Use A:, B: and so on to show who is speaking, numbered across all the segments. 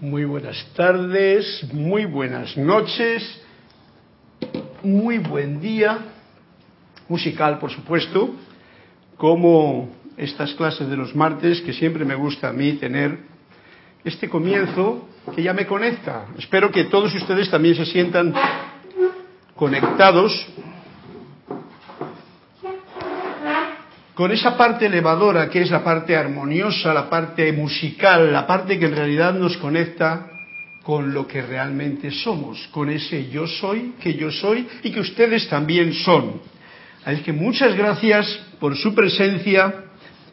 A: Muy buenas tardes, muy buenas noches, muy buen día, musical por supuesto, como estas clases de los martes que siempre me gusta a mí tener este comienzo que ya me conecta. Espero que todos ustedes también se sientan conectados con esa parte elevadora que es la parte armoniosa, la parte musical, la parte que en realidad nos conecta con lo que realmente somos, con ese yo soy, que yo soy y que ustedes también son. Así que muchas gracias por su presencia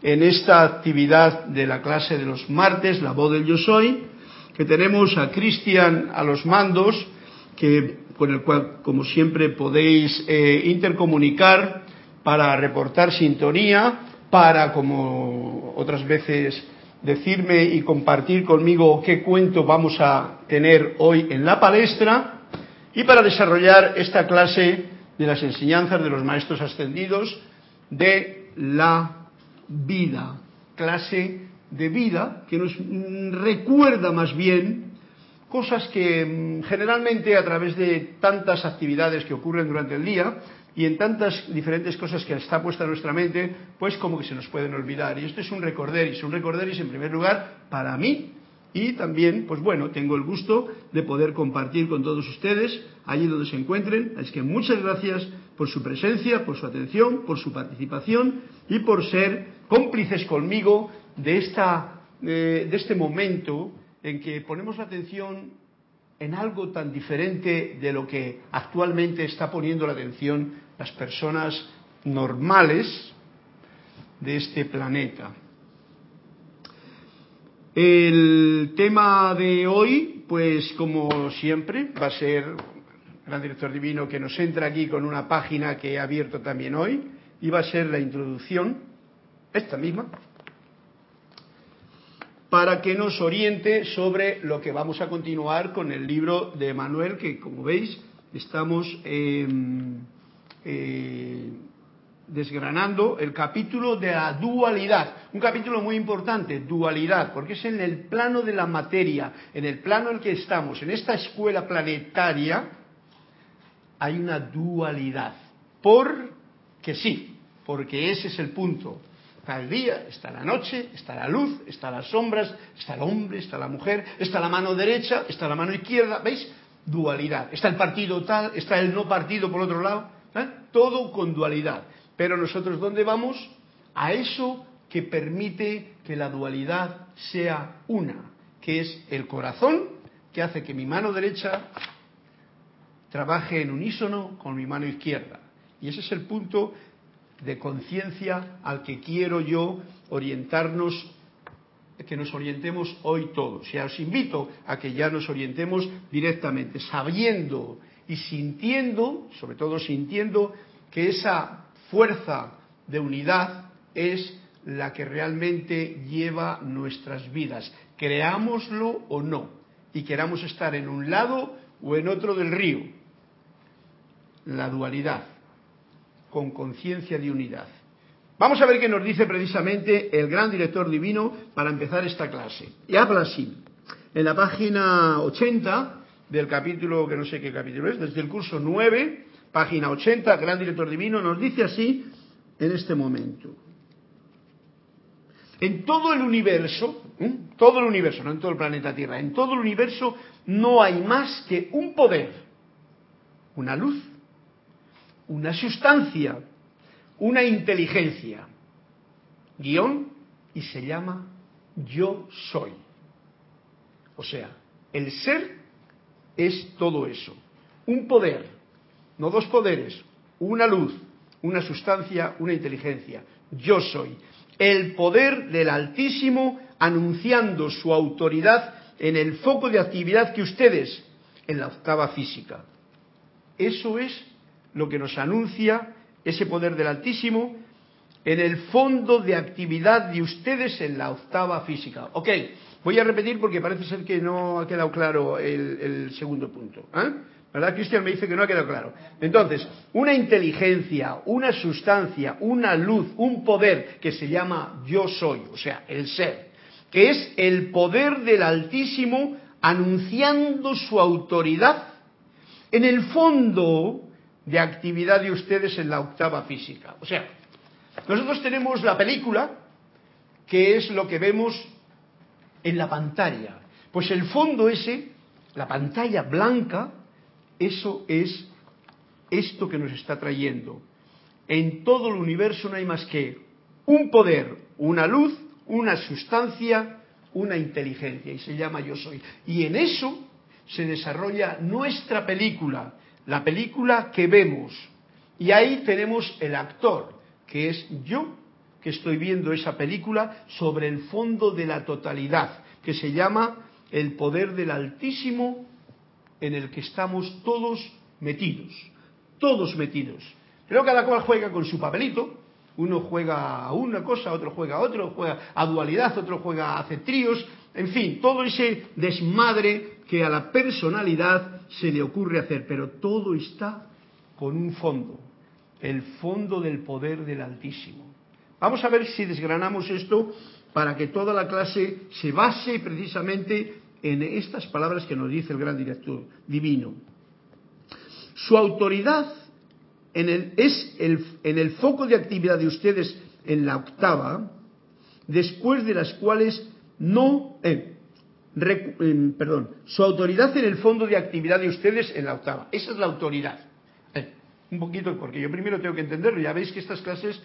A: en esta actividad de la clase de los martes, la voz del yo soy, que tenemos a Cristian a los mandos, que, con el cual, como siempre, podéis eh, intercomunicar para reportar sintonía, para, como otras veces, decirme y compartir conmigo qué cuento vamos a tener hoy en la palestra y para desarrollar esta clase de las enseñanzas de los maestros ascendidos de la vida, clase de vida que nos recuerda más bien cosas que mm, generalmente a través de tantas actividades que ocurren durante el día y en tantas diferentes cosas que está puesta en nuestra mente, pues como que se nos pueden olvidar. Y esto es un recorderis, un recorderis en primer lugar para mí y también, pues bueno, tengo el gusto de poder compartir con todos ustedes allí donde se encuentren. Así que muchas gracias por su presencia, por su atención, por su participación y por ser cómplices conmigo de, esta, eh, de este momento en que ponemos la atención en algo tan diferente de lo que actualmente está poniendo la atención las personas normales de este planeta. El tema de hoy, pues como siempre, va a ser el gran director divino que nos entra aquí con una página que he abierto también hoy, y va a ser la introducción, esta misma, para que nos oriente sobre lo que vamos a continuar con el libro de Manuel, que como veis estamos eh, desgranando el capítulo de la dualidad, un capítulo muy importante, dualidad, porque es en el plano de la materia, en el plano en el que estamos, en esta escuela planetaria, hay una dualidad, porque sí, porque ese es el punto. Está el día, está la noche, está la luz, está las sombras, está el hombre, está la mujer, está la mano derecha, está la mano izquierda, ¿veis? Dualidad. Está el partido tal, está el no partido por otro lado. ¿Eh? Todo con dualidad. Pero nosotros, ¿dónde vamos? A eso que permite que la dualidad sea una, que es el corazón, que hace que mi mano derecha trabaje en unísono con mi mano izquierda. Y ese es el punto de conciencia al que quiero yo orientarnos, que nos orientemos hoy todos. Ya os invito a que ya nos orientemos directamente, sabiendo y sintiendo, sobre todo sintiendo, que esa fuerza de unidad es la que realmente lleva nuestras vidas, creámoslo o no, y queramos estar en un lado o en otro del río. La dualidad, con conciencia de unidad. Vamos a ver qué nos dice precisamente el gran director divino para empezar esta clase. Y habla así. En la página 80 del capítulo, que no sé qué capítulo es, desde el curso 9, página 80, Gran Director Divino, nos dice así en este momento. En todo el universo, todo el universo, no en todo el planeta Tierra, en todo el universo no hay más que un poder, una luz, una sustancia, una inteligencia, guion, y se llama yo soy. O sea, el ser es todo eso. Un poder, no dos poderes, una luz, una sustancia, una inteligencia. Yo soy. El poder del Altísimo anunciando su autoridad en el foco de actividad que ustedes, en la octava física. Eso es lo que nos anuncia ese poder del Altísimo en el fondo de actividad de ustedes en la octava física. Ok, Voy a repetir porque parece ser que no ha quedado claro el, segundo punto. ¿eh? ¿Verdad, Cristian? Me dice que no ha quedado claro. Entonces, una inteligencia, una sustancia, una luz, un poder que se llama yo soy, o sea, el ser, que es el poder del Altísimo anunciando su autoridad en el fondo de actividad de ustedes en la octava física. O sea, nosotros tenemos la película, que es lo que vemos en la pantalla. Pues el fondo ese, la pantalla blanca, eso es esto que nos está trayendo. En todo el universo no hay más que un poder, una luz, una sustancia, una inteligencia, y se llama yo soy. Y en eso se desarrolla nuestra película, la película que vemos. Y ahí tenemos el actor, que es yo, que estoy viendo esa película sobre el fondo de la totalidad, que se llama el poder del Altísimo en el que estamos todos metidos, todos metidos. Pero cada cual juega con su papelito, uno juega a una cosa, otro juega a otro, juega a dualidad, otro juega a hacer tríos, en fin, todo ese desmadre que a la personalidad se le ocurre hacer, pero todo está con un fondo, el fondo del poder del Altísimo. Vamos a ver si desgranamos esto para que toda la clase se base precisamente en estas palabras que nos dice el gran director divino. Su autoridad en el, es el, en el foco de actividad de ustedes en la octava, después de las cuales no, eh, eh, perdón, su autoridad en el fondo de actividad de ustedes en la octava. Esa es la autoridad. Eh, un poquito, porque yo primero tengo que entenderlo. Ya veis que estas clases,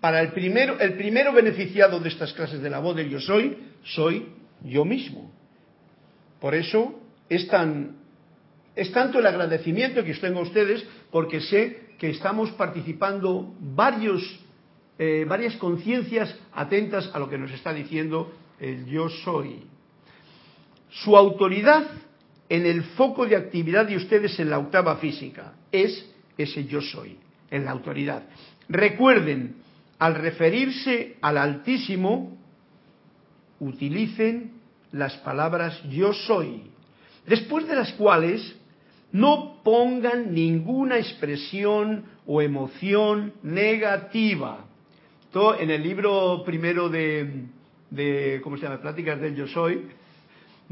A: para el primero, el primero beneficiado de estas clases de la voz del yo soy, soy yo mismo. Por eso es tan es tanto el agradecimiento que os tengo a ustedes porque sé que estamos participando varios, eh, varias conciencias atentas a lo que nos está diciendo el yo soy. Su autoridad en el foco de actividad de ustedes en la octava física es ese yo soy, en la autoridad. Recuerden, al referirse al Altísimo, utilicen las palabras yo soy, después de las cuales no pongan ninguna expresión o emoción negativa. Todo en el libro primero de, de ¿cómo se llama? Pláticas del yo soy,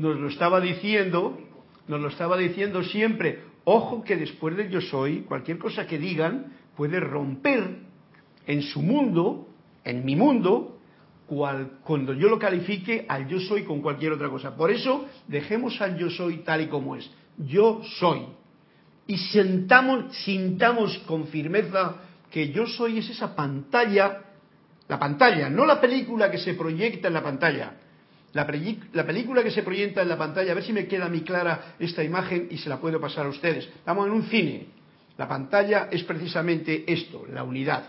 A: nos lo estaba diciendo, nos lo estaba diciendo siempre, ojo que después del yo soy, cualquier cosa que digan puede romper en su mundo, en mi mundo, cuando yo lo califique al yo soy con cualquier otra cosa. Por eso dejemos al yo soy tal y como es. Yo soy. Y sentamos, sintamos con firmeza que yo soy es esa pantalla, la pantalla, no la película que se proyecta en la pantalla. La, la película que se proyecta en la pantalla, a ver si me queda muy clara esta imagen y se la puedo pasar a ustedes. Estamos en un cine. La pantalla es precisamente esto, la unidad.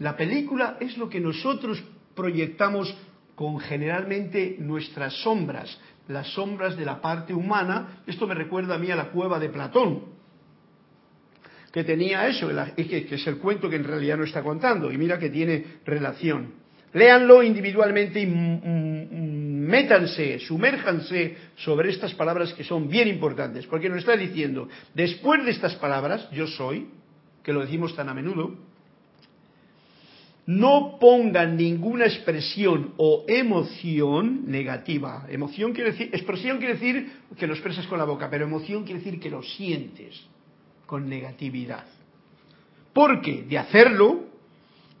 A: La película es lo que nosotros proyectamos con generalmente nuestras sombras, las sombras de la parte humana. Esto me recuerda a mí a la cueva de Platón, que tenía eso, que es el cuento que en realidad no está contando, y mira que tiene relación. Léanlo individualmente y métanse, sumérjanse sobre estas palabras que son bien importantes, porque nos está diciendo, después de estas palabras, yo soy, que lo decimos tan a menudo, no pongan ninguna expresión o emoción negativa. Emoción quiere decir, expresión quiere decir que lo expresas con la boca, pero emoción quiere decir que lo sientes con negatividad. Porque de hacerlo,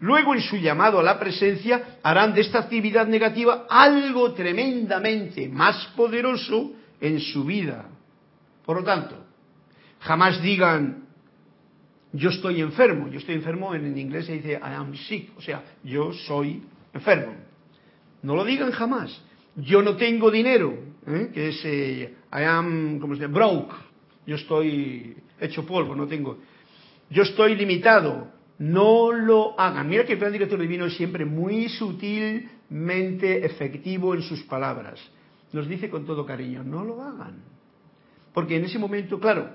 A: luego en su llamado a la presencia harán de esta actividad negativa algo tremendamente más poderoso en su vida. Por lo tanto, jamás digan yo estoy enfermo, yo estoy enfermo en, inglés se dice I am sick, o sea, yo soy enfermo. No lo digan jamás. Yo no tengo dinero, ¿eh? que es eh, I am, ¿cómo se llama? Broke. Yo estoy hecho polvo, no tengo. Yo estoy limitado. No lo hagan. Mira que el plan director divino es siempre muy sutilmente efectivo en sus palabras. Nos dice con todo cariño, no lo hagan. Porque en ese momento, claro,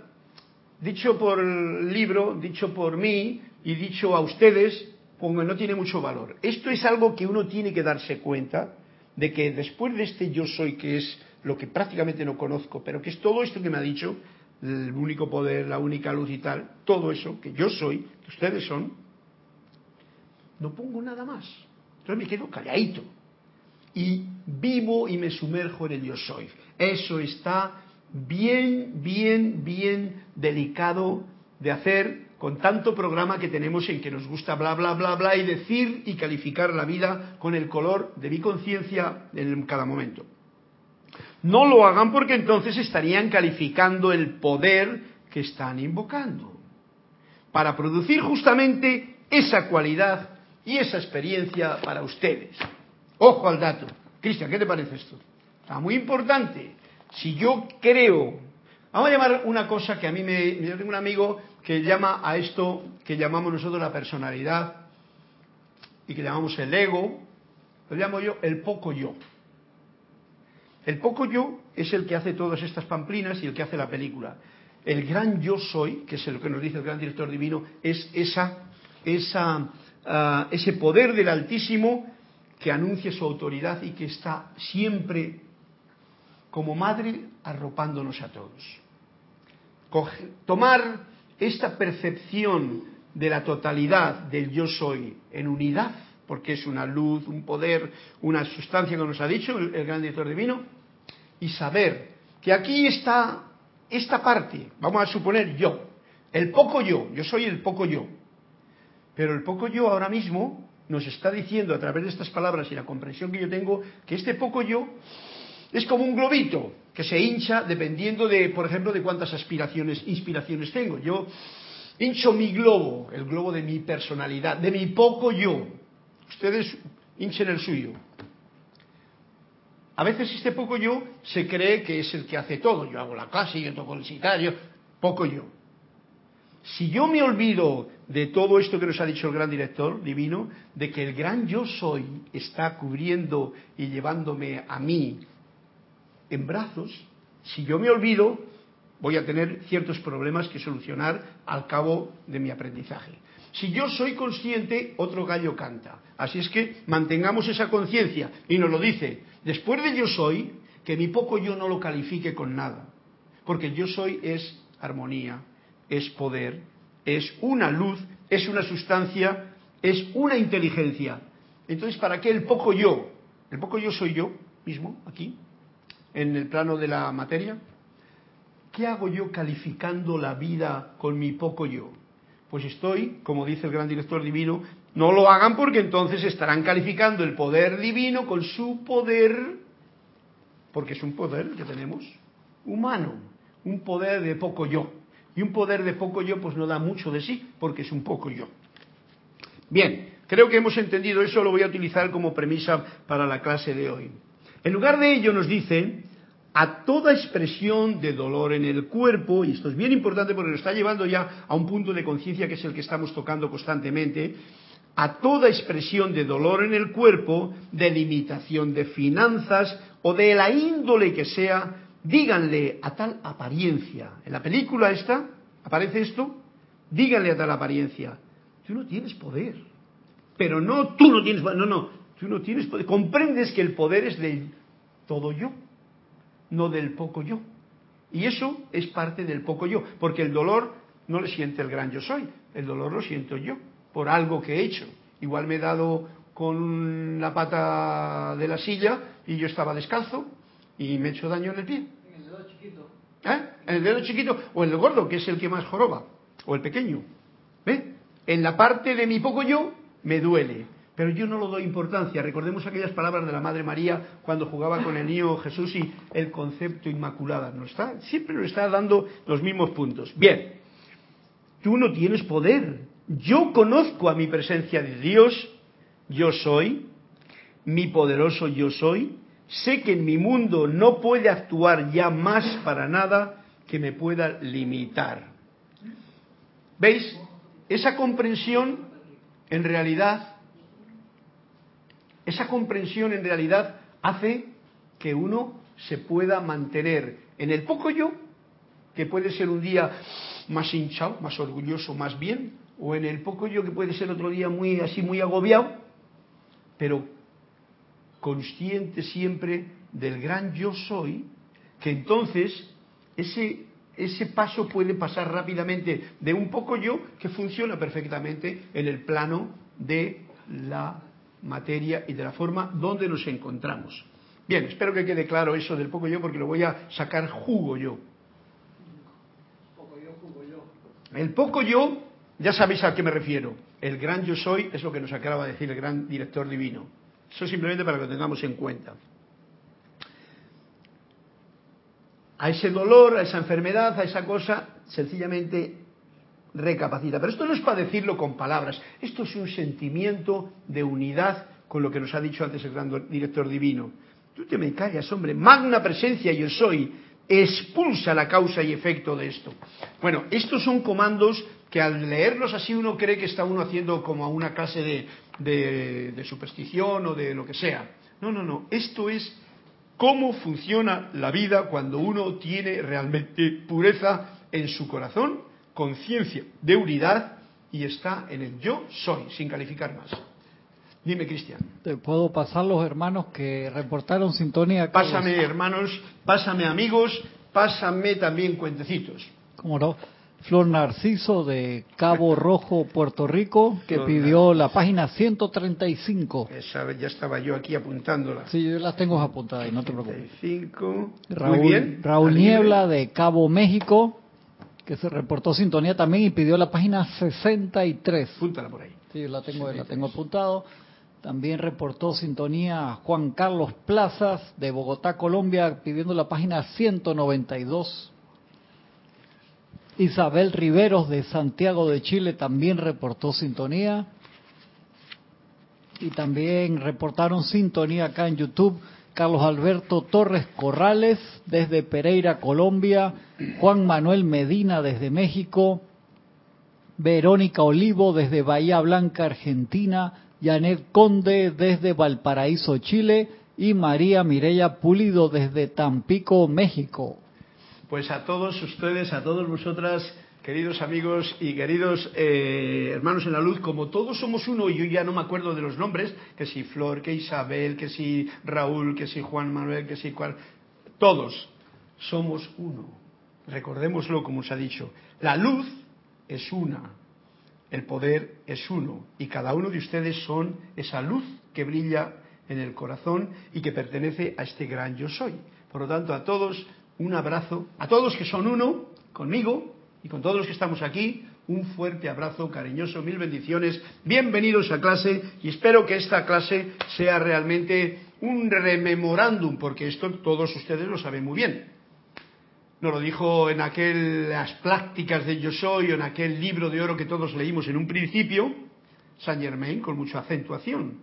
A: dicho por el libro, dicho por mí y dicho a ustedes, no tiene mucho valor. Esto es algo que uno tiene que darse cuenta de que después de este yo soy, que es lo que prácticamente no conozco, pero que es todo esto que me ha dicho, el único poder, la única luz y tal, todo eso que yo soy, que ustedes son, no pongo nada más. Entonces me quedo calladito y vivo y me sumerjo en el yo soy. Eso está bien, bien, bien delicado de hacer con tanto programa que tenemos en que nos gusta bla, bla, bla, bla y decir y calificar la vida con el color de mi conciencia en cada momento. No lo hagan porque entonces estarían calificando el poder que están invocando para producir justamente esa cualidad y esa experiencia para ustedes. Ojo al dato. Cristian, ¿qué te parece esto? Está muy importante. Si yo creo, vamos a llamar una cosa que a mí me, yo tengo un amigo que llama a esto que llamamos nosotros la personalidad y que llamamos el ego, lo llamo yo el poco yo. El poco yo es el que hace todas estas pamplinas y el que hace la película. El gran yo soy, que es lo que nos dice el gran director divino, es esa, esa, ah, ese poder del Altísimo que anuncia su autoridad y que está siempre como madre arropándonos a todos. tomar esta percepción de la totalidad del yo soy en unidad porque es una luz, un poder, una sustancia, como nos ha dicho el, gran director divino, y saber que aquí está esta parte, vamos a suponer yo, el poco yo, yo soy el poco yo, pero el poco yo ahora mismo nos está diciendo a través de estas palabras y la comprensión que yo tengo, que este poco yo es como un globito que se hincha dependiendo de, por ejemplo, de cuántas aspiraciones, inspiraciones tengo. Yo hincho mi globo, el globo de mi personalidad, de mi poco yo, Ustedes hinchen el suyo. A veces este poco yo se cree que es el que hace todo. Yo hago la clase, yo toco el citario, poco yo. Si yo me olvido de todo esto que nos ha dicho el gran director divino, de que el gran yo soy está cubriendo y llevándome a mí en brazos, si yo me olvido, voy a tener ciertos problemas que solucionar al cabo de mi aprendizaje. Si yo soy consciente, otro gallo canta. Así es que mantengamos esa conciencia. Y nos lo dice, después de yo soy, que mi poco yo no lo califique con nada. Porque el yo soy es armonía, es poder, es una luz, es una sustancia, es una inteligencia. Entonces, ¿para qué el poco yo? El poco yo soy yo mismo, aquí, en el plano de la materia. ¿Qué hago yo calificando la vida con mi poco yo? Pues estoy, como dice el gran director divino, no lo hagan porque entonces estarán calificando el poder divino con su poder, porque es un poder que tenemos humano, un poder de poco yo. Y un poder de poco yo pues no da mucho de sí, porque es un poco yo. Bien, creo que hemos entendido eso, lo voy a utilizar como premisa para la clase de hoy. En lugar de ello nos dice a toda expresión de dolor en el cuerpo, y esto es bien importante porque nos está llevando ya a un punto de conciencia que es el que estamos tocando constantemente, a toda expresión de dolor en el cuerpo, de limitación de finanzas o de la índole que sea, díganle a tal apariencia. En la película esta, aparece esto, díganle a tal apariencia, tú no tienes poder, pero no tú no tienes, no, no, tú no tienes poder, comprendes que el poder es del todo yo no del poco yo. Y eso es parte del poco yo, porque el dolor no le siente el gran yo soy, el dolor lo siento yo, por algo que he hecho. Igual me he dado con la pata de la silla y yo estaba descalzo y me he hecho daño en el pie. En el dedo chiquito. ¿Eh? En el dedo chiquito o en el gordo, que es el que más joroba, o el pequeño. ¿Ve? En la parte de mi poco yo me duele. Pero yo no lo doy importancia. Recordemos aquellas palabras de la Madre María cuando jugaba con el niño Jesús y el concepto inmaculada. ¿No está? Siempre nos está dando los mismos puntos. Bien, tú no tienes poder. Yo conozco a mi presencia de Dios. Yo soy. Mi poderoso yo soy. Sé que en mi mundo no puede actuar ya más para nada que me pueda limitar. ¿Veis? Esa comprensión en realidad esa comprensión en realidad hace que uno se pueda mantener en el poco yo, que puede ser un día más hinchado, más orgulloso, más bien, o en el poco yo que puede ser otro día muy así, muy agobiado, pero consciente siempre del gran yo soy, que entonces ese ese paso puede pasar rápidamente de un poco yo que funciona perfectamente en el plano de la materia y de la forma donde nos encontramos. Bien, espero que quede claro eso del poco yo porque lo voy a sacar jugo yo. El poco yo, ya sabéis a qué me refiero. El gran yo soy es lo que nos acaba de decir el gran director divino. Eso simplemente para que lo tengamos en cuenta. A ese dolor, a esa enfermedad, a esa cosa, sencillamente recapacita. Pero esto no es para decirlo con palabras, esto es un sentimiento de unidad con lo que nos ha dicho antes el gran director divino. Tú te me callas, hombre, magna presencia yo soy, expulsa la causa y efecto de esto. Bueno, estos son comandos que al leerlos así uno cree que está uno haciendo como una clase de, de superstición o de lo que sea. No, no, no, esto es cómo funciona la vida cuando uno tiene realmente pureza en su corazón conciencia de unidad y está en el yo soy, sin calificar más. Dime, Cristian.
B: Te puedo pasar los hermanos que reportaron sintonía.
A: Pásame hermanos, pásame amigos, pásame también cuentecitos.
B: ¿Cómo no? Flor Narciso de Cabo Rojo, Puerto Rico, que pidió la página 135.
A: Esa ya estaba yo aquí apuntándola.
B: Sí, yo las tengo apuntadas, no te preocupes.
A: Raúl, Muy bien.
B: Raúl Niebla de Cabo México, que se reportó sintonía también y pidió la página 63.
A: Púntala por ahí.
B: Sí, la tengo, la tengo apuntado. También reportó sintonía Juan Carlos Plazas de Bogotá, Colombia, pidiendo la página 192. Isabel Riveros de Santiago de Chile también reportó sintonía. Y también reportaron sintonía acá en YouTube Carlos Alberto Torres Corrales desde Pereira, Colombia, Juan Manuel Medina desde México, Verónica Olivo desde Bahía Blanca, Argentina, Janet Conde desde Valparaíso, Chile. Y María Mireya Pulido desde Tampico, México.
A: Pues a todos ustedes, a todos vosotras, queridos amigos y queridos eh, hermanos en la luz, como todos somos uno, y yo ya no me acuerdo de los nombres, que si Flor, que Isabel, que si Raúl, que si Juan Manuel, que si cual, todos somos uno. Recordémoslo como se ha dicho. La luz es una, el poder es uno, y cada uno de ustedes son esa luz que brilla en el corazón y que pertenece a este gran yo soy. Por lo tanto, a todos un abrazo, a todos que son uno, conmigo, y con todos los que estamos aquí, un fuerte abrazo cariñoso, mil bendiciones, bienvenidos a clase y espero que esta clase sea realmente un rememorándum, porque esto todos ustedes lo saben muy bien. Nos lo dijo en aquellas prácticas de Yo Soy, o en aquel libro de oro que todos leímos en un principio, Saint Germain con mucha acentuación.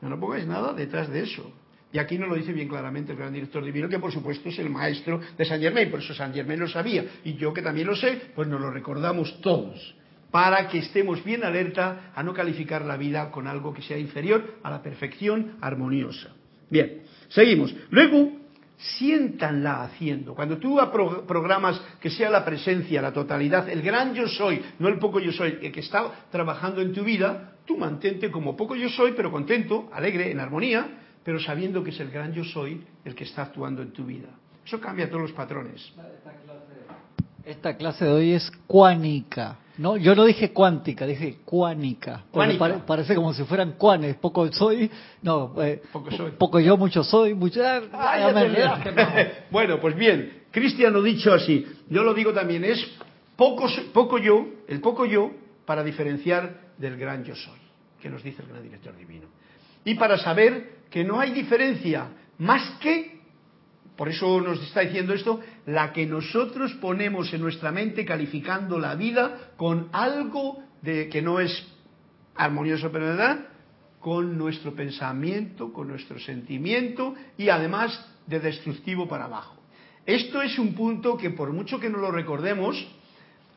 A: No, no pongáis nada detrás de eso. Y aquí nos lo dice bien claramente el gran director divino, que por supuesto es el maestro de San Germain, por eso San Germain lo sabía. Y yo que también lo sé, pues nos lo recordamos todos, para que estemos bien alerta a no calificar la vida con algo que sea inferior a la perfección armoniosa. Bien, seguimos. Luego, siéntanla haciendo. Cuando tú programas que sea la presencia, la totalidad, el gran yo soy, no el poco yo soy, el que está trabajando en tu vida, tú mantente como poco yo soy, pero contento, alegre, en armonía, pero sabiendo que es el gran yo soy el que está actuando en tu vida. Eso cambia todos los patrones.
B: Esta clase de hoy es cuánica. No, yo no dije cuántica, dije cuánica. parece como si fueran cuanes. Poco soy, no, eh, poco, yo, mucho soy, mucho.
A: bueno, pues bien, Cristian lo dicho así. Yo lo digo también, es poco, poco yo, el poco yo, para diferenciar del gran yo soy, que nos dice el gran director divino. Y para saber que no hay diferencia más que, por eso nos está diciendo esto, la que nosotros ponemos en nuestra mente calificando la vida con algo de que no es armonioso pero verdad, con nuestro pensamiento, con nuestro sentimiento y además de destructivo para abajo. Esto es un punto que por mucho que no lo recordemos,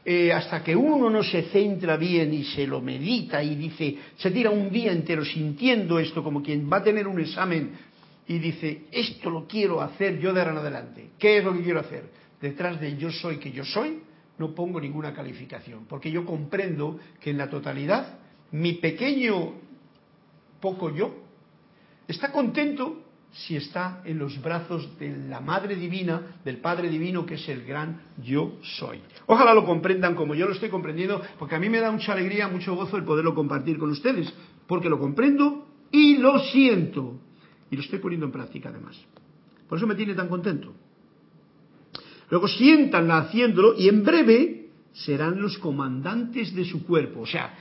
A: eh, hasta que uno no se centra bien y se lo medita y dice, se tira un día entero sintiendo esto como quien va a tener un examen y dice, esto lo quiero hacer yo de ahora en adelante. ¿Qué es lo que quiero hacer? Detrás de yo soy que yo soy, no pongo ninguna calificación, porque yo comprendo que en la totalidad mi pequeño poco yo está contento si está en los brazos de la Madre Divina, del Padre Divino, que es el gran yo soy. Ojalá lo comprendan como yo lo estoy comprendiendo, porque a mí me da mucha alegría, mucho gozo el poderlo compartir con ustedes, porque lo comprendo y lo siento. Y lo estoy poniendo en práctica además. Por eso me tiene tan contento. Luego siéntanla haciéndolo y en breve serán los comandantes de su cuerpo. O sea,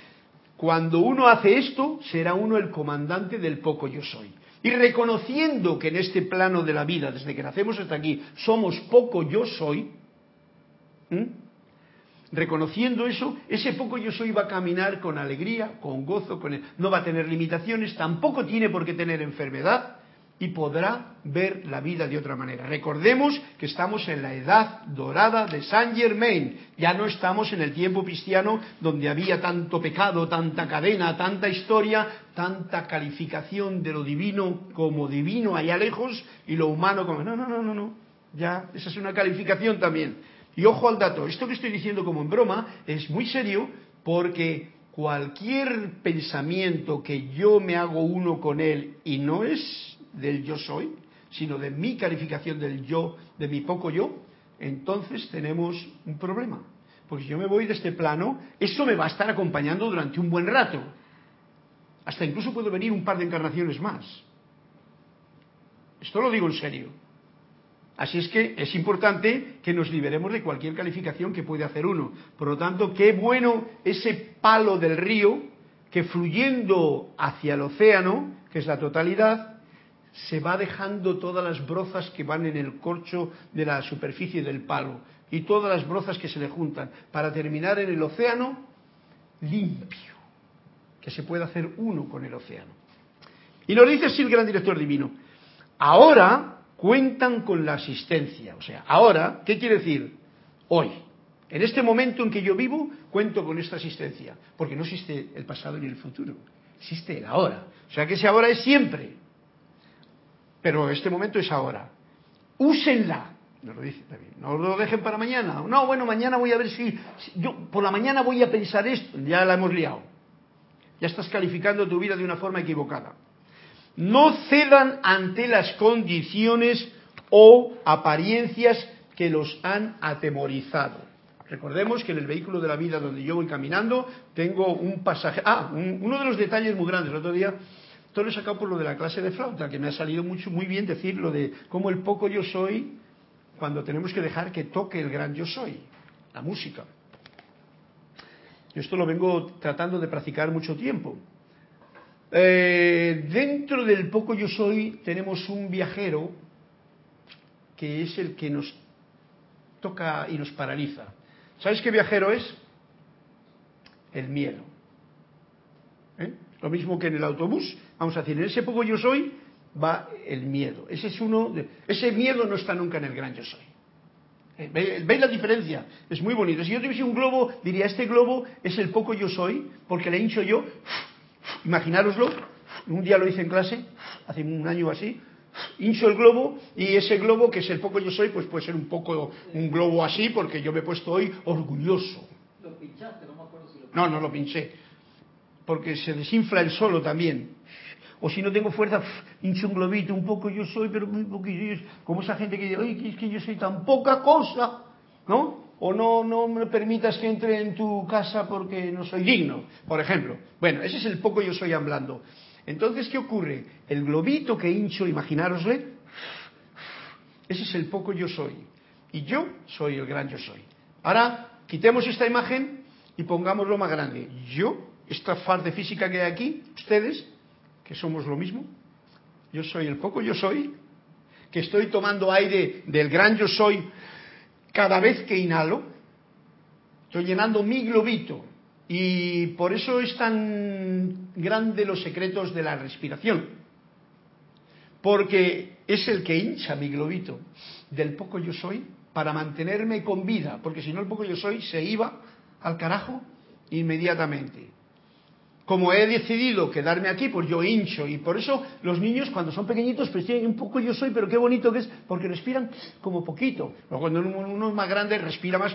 A: cuando uno hace esto, será uno el comandante del poco yo soy. Y reconociendo que en este plano de la vida, desde que nacemos hasta aquí, somos poco yo soy, reconociendo eso, ese poco yo soy va a caminar con alegría, con gozo, con no va a tener limitaciones, tampoco tiene por qué tener enfermedad, y podrá ver la vida de otra manera. Recordemos que estamos en la edad dorada de Saint Germain, ya no estamos en el tiempo cristiano donde había tanto pecado, tanta cadena, tanta historia, tanta calificación de lo divino como divino allá lejos y lo humano como no, no, no, no, no, ya esa es una calificación también. Y ojo al dato, esto que estoy diciendo como en broma es muy serio porque cualquier pensamiento que yo me hago uno con él y no es del yo soy, sino de mi calificación del yo, de mi poco yo, entonces tenemos un problema. Porque si yo me voy de este plano, eso me va a estar acompañando durante un buen rato. Hasta incluso puedo venir un par de encarnaciones más. Esto lo digo en serio. Así es que es importante que nos liberemos de cualquier calificación que puede hacer uno. Por lo tanto, qué bueno ese palo del río que fluyendo hacia el océano, que es la totalidad, se va dejando todas las brozas que van en el corcho de la superficie del palo y todas las brozas que se le juntan para terminar en el océano limpio, que se puede hacer uno con el océano. Y nos dice así el gran director divino, ahora cuentan con la asistencia, o sea, ahora, ¿qué quiere decir? Hoy, en este momento en que yo vivo, cuento con esta asistencia, porque no existe el pasado ni el futuro, existe el ahora. O sea que ese ahora es siempre pero este momento es ahora. Úsenla. Nos lo dice también. No lo dejen para mañana. No, bueno, mañana voy a ver si, Yo por la mañana voy a pensar esto. Ya la hemos liado. Ya estás calificando tu vida de una forma equivocada. No cedan ante las condiciones o apariencias que los han atemorizado. Recordemos que en el vehículo de la vida donde yo voy caminando tengo un pasaje. Ah, uno de los detalles muy grandes. El otro día esto lo he sacado por lo de la clase de flauta, que me ha salido mucho, muy bien decir lo de cómo el poco yo soy cuando tenemos que dejar que toque el gran yo soy, la música. Esto lo vengo tratando de practicar mucho tiempo. Eh, dentro del poco yo soy tenemos un viajero que es el que nos toca y nos paraliza. ¿Sabes qué viajero es? El miedo. ¿Eh? Lo mismo que en el autobús, vamos a decir, en ese poco yo soy va el miedo. Ese es uno, de, ese miedo no está nunca en el gran yo soy. Eh, ¿Veis la diferencia? Es muy bonito. Si yo tuviese un globo, diría, este globo es el poco yo soy, porque le hincho yo. Imaginároslo, un día lo hice en clase, hace un año así, hincho el globo y ese globo, que es el poco yo soy, pues puede ser un poco un globo así, porque yo me he puesto hoy orgulloso. ¿Lo pinchaste? No me acuerdo si lo No, no lo pinché porque se desinfla el solo también. O si no tengo fuerza, hincho un globito, un poco yo soy, pero muy poquito. Como esa gente que dice, oye, es que yo soy tan poca cosa, ¿no? O no, no me permitas que entre en tu casa porque no soy digno, por ejemplo. Bueno, ese es el poco yo soy hablando. Entonces, ¿qué ocurre? El globito que hincho, imaginárosle, ese es el poco yo soy. Y yo soy el gran yo soy. Ahora, quitemos esta imagen y pongámoslo más grande. Yo esta faz de física que hay aquí, ustedes, que somos lo mismo, yo soy el poco yo soy, que estoy tomando aire del gran yo soy cada vez que inhalo, estoy llenando mi globito y por eso es tan grande los secretos de la respiración, porque es el que hincha mi globito del poco yo soy para mantenerme con vida, porque si no el poco yo soy se iba al carajo inmediatamente como he decidido quedarme aquí, pues yo hincho. Y por eso los niños cuando son pequeñitos, pues tienen un poco yo soy, pero qué bonito que es, porque respiran como poquito. Cuando uno es más grande, respira más,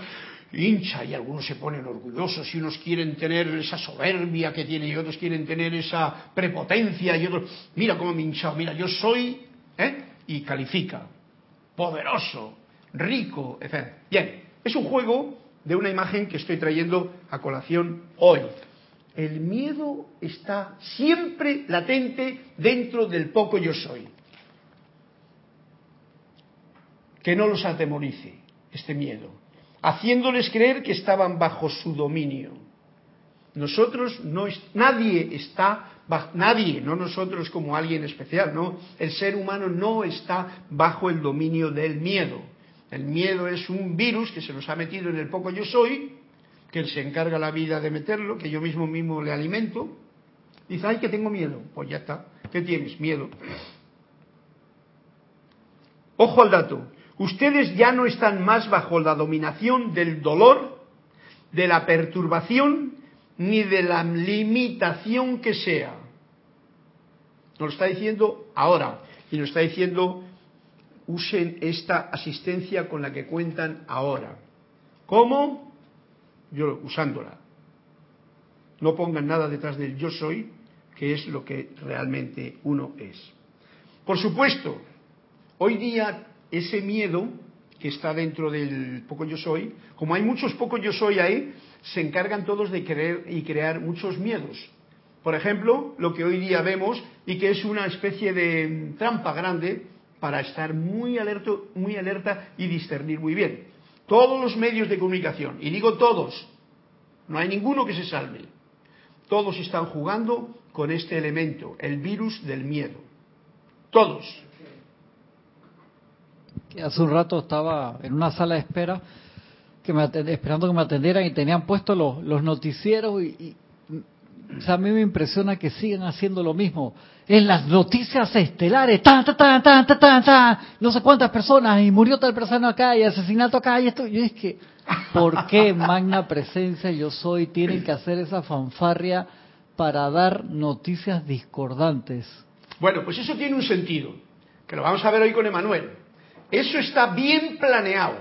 A: hincha, y algunos se ponen orgullosos, y unos quieren tener esa soberbia que tiene, y otros quieren tener esa prepotencia, y otros, mira cómo me he mira, yo soy ¿eh? y califica. Poderoso, rico, etc. Bien, es un juego de una imagen que estoy trayendo a colación hoy. El miedo está siempre latente dentro del poco yo soy. Que no los atemorice este miedo, haciéndoles creer que estaban bajo su dominio. Nosotros no nadie está nadie, no nosotros como alguien especial, no, el ser humano no está bajo el dominio del miedo. El miedo es un virus que se nos ha metido en el poco yo soy, que él se encarga la vida de meterlo, que yo mismo mismo le alimento. Dice, ay, que tengo miedo. Pues ya está. ¿Qué tienes? Miedo. Ojo al dato. Ustedes ya no están más bajo la dominación del dolor, de la perturbación, ni de la limitación que sea. Nos lo está diciendo ahora. Y nos está diciendo usen esta asistencia con la que cuentan ahora. ¿Cómo? Yo usándola. No pongan nada detrás del yo soy, que es lo que realmente uno es. Por supuesto, hoy día ese miedo que está dentro del poco yo soy, como hay muchos pocos yo soy ahí, se encargan todos de querer y crear muchos miedos. Por ejemplo, lo que hoy día vemos y que es una especie de trampa grande para estar muy alerta, muy alerta y discernir muy bien. Todos los medios de comunicación, y digo todos, no hay ninguno que se salve, todos están jugando con este elemento, el virus del miedo. Todos.
B: Hace un rato estaba en una sala de espera esperando que me atendieran y tenían puestos los noticieros y, a mí me impresiona que sigan haciendo lo mismo. En las noticias estelares, ta, ta, ta, ta, ta, ta, ta, no sé cuántas personas, y murió tal persona acá, y asesinato acá, y esto. Yo es que, ¿por qué magna presencia yo soy tienen que hacer esa fanfarria para dar noticias discordantes?
A: Bueno, pues eso tiene un sentido, que lo vamos a ver hoy con Emanuel. Eso está bien planeado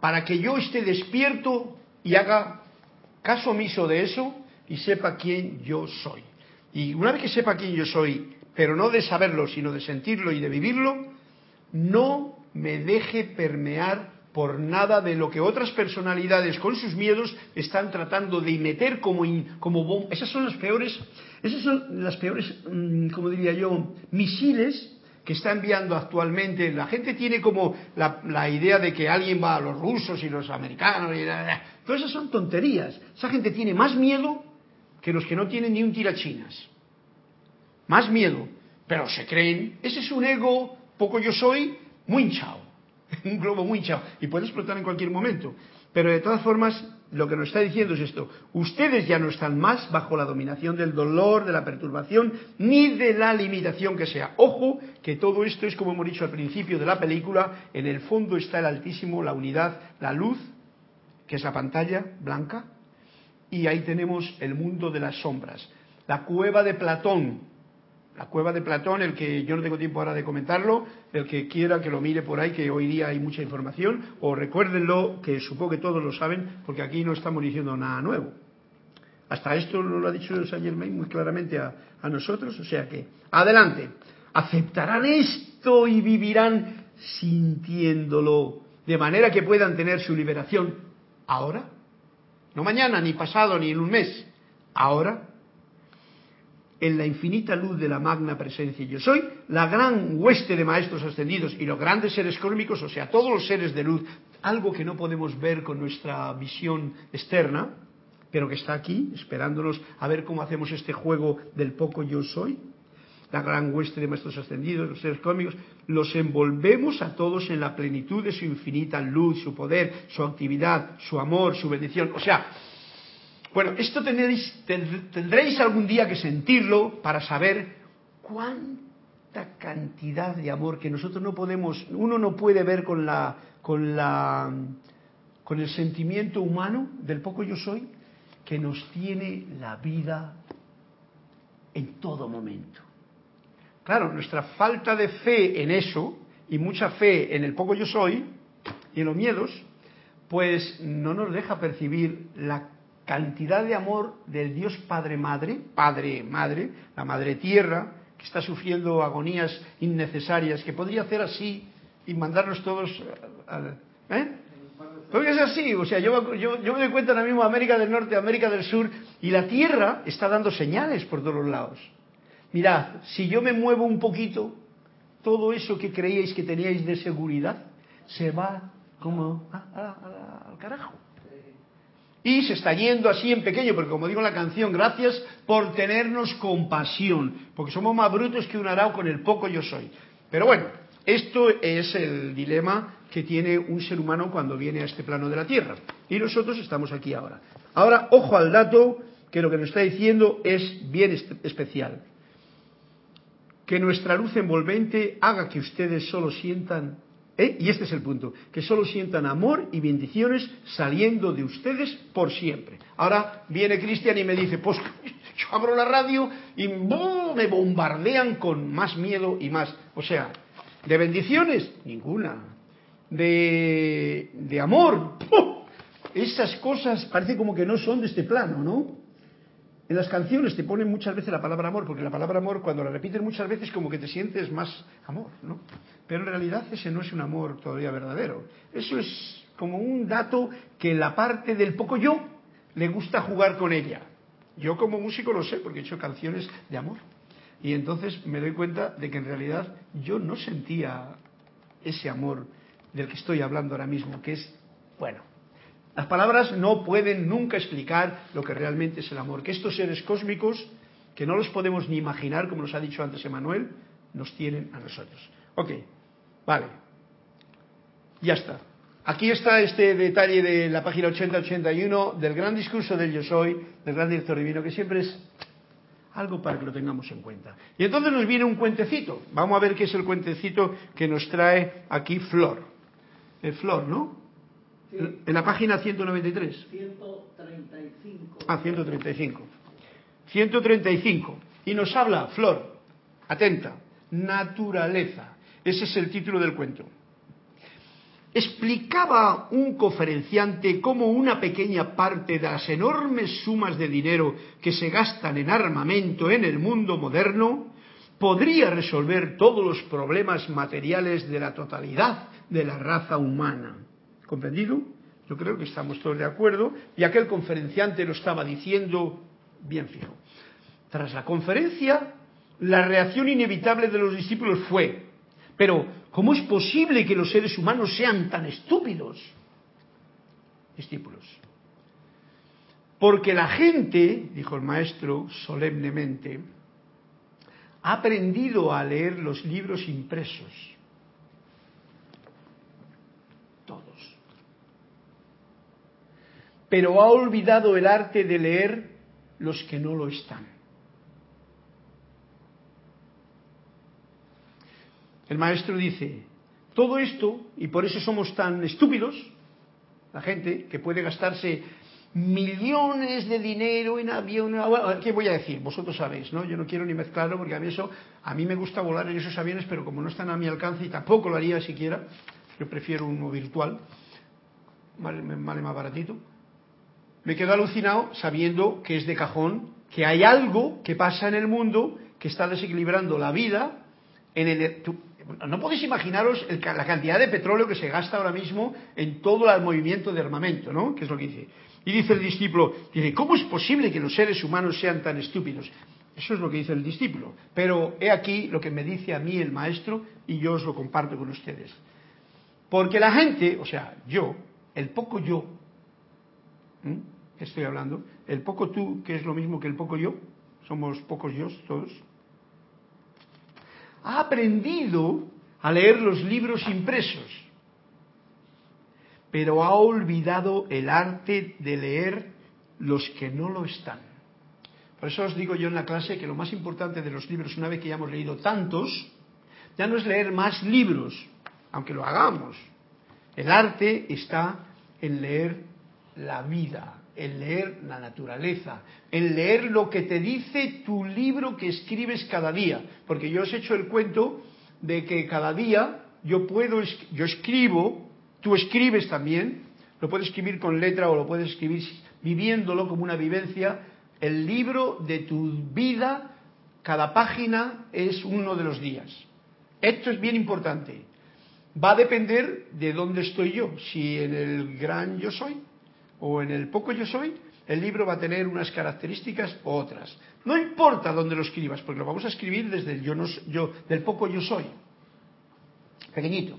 A: para que yo esté despierto y haga caso omiso de eso y sepa quién yo soy. Y una vez que sepa quién yo soy, pero no de saberlo, sino de sentirlo y de vivirlo, no me deje permear por nada de lo que otras personalidades con sus miedos están tratando de meter como, como esas son las peores, esas son las peores, mm, como diría yo, misiles que está enviando actualmente. La gente tiene como la, idea de que alguien va a los rusos y los americanos. Y Todas esas son tonterías. Esa gente tiene más miedo que los que no tienen ni un tirachinas. Más miedo, pero se creen. Ese es un ego, poco yo soy, muy hinchado. un globo muy hinchado. Y puede explotar en cualquier momento. Pero de todas formas, lo que nos está diciendo es esto. Ustedes ya no están más bajo la dominación del dolor, de la perturbación, ni de la limitación que sea. Ojo, que todo esto es como hemos dicho al principio de la película. En el fondo está el Altísimo, la unidad, la luz, que es la pantalla blanca, y ahí tenemos el mundo de las sombras. La cueva de Platón, la cueva de Platón, el que yo no tengo tiempo ahora de comentarlo, el que quiera que lo mire por ahí, que hoy día hay mucha información, o recuérdenlo, que supongo que todos lo saben, porque aquí no estamos diciendo nada nuevo. Hasta esto lo ha dicho Saint Germain muy claramente a, a nosotros, o sea que, adelante, aceptarán esto y vivirán sintiéndolo, de manera que puedan tener su liberación ahora no mañana, ni pasado, ni en un mes. Ahora, en la infinita luz de la magna presencia yo soy, la gran hueste de maestros ascendidos y los grandes seres cósmicos, o sea, todos los seres de luz, algo que no podemos ver con nuestra visión externa, pero que está aquí, esperándonos a ver cómo hacemos este juego del poco yo soy, la gran hueste de maestros ascendidos, los seres cósmicos, los envolvemos a todos en la plenitud de su infinita luz, su poder, su actividad, su amor, su bendición. O sea, bueno, esto tendréis, tendréis algún día que sentirlo para saber cuánta cantidad de amor que nosotros no podemos, uno no puede ver con la, con la, con el sentimiento humano del poco yo soy, que nos tiene la vida en todo momento. Claro, nuestra falta de fe en eso y mucha fe en el poco yo soy y en los miedos, pues no nos deja percibir la cantidad de amor del Dios Padre Madre, Padre Madre, la Madre Tierra, que está sufriendo agonías innecesarias, que podría hacer así y mandarnos todos al... ¿Eh? Porque es así, o sea, yo, yo, me doy cuenta ahora mismo América del Norte, América del Sur, y la Tierra está dando señales por todos lados. Mirad, si yo me muevo un poquito, todo eso que creíais que teníais de seguridad se va como al carajo. Y se está yendo así en pequeño, porque como digo en la canción, gracias por tenernos compasión, porque somos más brutos que un arao con el poco yo soy. Pero bueno, esto es el dilema que tiene un ser humano cuando viene a este plano de la Tierra. Y nosotros estamos aquí ahora. Ahora, ojo al dato, que lo que nos está diciendo es bien especial. Que nuestra luz envolvente haga que ustedes solo sientan ¿Eh? Y este es el punto, que solo sientan amor y bendiciones saliendo de ustedes por siempre. Ahora viene Cristian y me dice, pues yo abro la radio y me bombardean con más miedo y más. O sea, de bendiciones, ninguna. De, de amor, esas cosas parece como que no son de este plano, ¿no? En las canciones te ponen muchas veces la palabra amor, porque la palabra amor cuando la repiten muchas veces como que te sientes más amor, ¿no? Pero en realidad ese no es un amor todavía verdadero. Eso es como un dato que la parte del poco yo le gusta jugar con ella. Yo como músico lo sé porque he hecho canciones de amor. Y entonces me doy cuenta de que en realidad yo no sentía ese amor del que estoy hablando ahora mismo, que es, bueno, las palabras no pueden nunca explicar lo que realmente es el amor. Que estos seres cósmicos, que no los podemos ni imaginar, como nos ha dicho antes Emanuel, nos tienen a nosotros. Ok, vale. Ya está. Aquí está este detalle de la página 80-81 del gran discurso del Yo Soy, del gran director divino, que siempre es algo para que lo tengamos en cuenta. Y entonces nos viene un cuentecito. Vamos a ver qué es el cuentecito que nos trae aquí Flor. El Flor, ¿no? En la página 193. 135. Ah, 135. 135. Y nos habla, Flor, atenta, naturaleza. Ese es el título del cuento. Explicaba un conferenciante cómo una pequeña parte de las enormes sumas de dinero que se gastan en armamento en el mundo moderno podría resolver todos los problemas materiales de la totalidad de la raza humana. ¿Comprendido? Yo creo que estamos todos de acuerdo y aquel conferenciante lo estaba diciendo bien fijo. Tras la conferencia, la reacción inevitable de los discípulos fue, pero ¿cómo es posible que los seres humanos sean tan estúpidos? Discípulos. Porque la gente, dijo el maestro solemnemente, ha aprendido a leer los libros impresos pero ha olvidado el arte de leer los que no lo están. El maestro dice, todo esto, y por eso somos tan estúpidos, la gente que puede gastarse millones de dinero en avión, ¿qué voy a decir? Vosotros sabéis, ¿no? Yo no quiero ni mezclarlo porque a mí eso, a mí me gusta volar en esos aviones, pero como no están a mi alcance y tampoco lo haría siquiera, yo prefiero uno virtual, vale más baratito, me quedo alucinado sabiendo que es de cajón, que hay algo que pasa en el mundo que está desequilibrando la vida. No podéis imaginaros la cantidad de petróleo que se gasta ahora mismo en todo el movimiento de armamento, ¿no? Que es lo que dice. Y dice el discípulo, dice, ¿cómo es posible que los seres humanos sean tan estúpidos? Eso es lo que dice el discípulo. Pero he aquí lo que me dice a mí el maestro y yo os lo comparto con ustedes. Porque la gente, o sea, yo, el poco yo, estoy hablando, el poco tú, que es lo mismo que el poco yo, somos pocos yo todos, ha aprendido a leer los libros impresos, pero ha olvidado el arte de leer los que no lo están. Por eso os digo yo en la clase que lo más importante de los libros, una vez que ya hemos leído tantos, ya no es leer más libros, aunque lo hagamos. El arte está en leer la vida, en leer la naturaleza, en leer lo que te dice tu libro que escribes cada día. Porque yo os he hecho el cuento de que cada día yo puedo, yo escribo, tú escribes también, lo puedes escribir con letra o lo puedes escribir viviéndolo como una vivencia, el libro de tu vida cada página es uno de los días. Esto es bien importante. Va a depender de dónde estoy yo. Si en el gran yo soy o en el poco yo soy, el libro va a tener unas características u otras. No importa dónde lo escribas, porque lo vamos a escribir desde el yo, no, yo del poco yo soy. Pequeñito.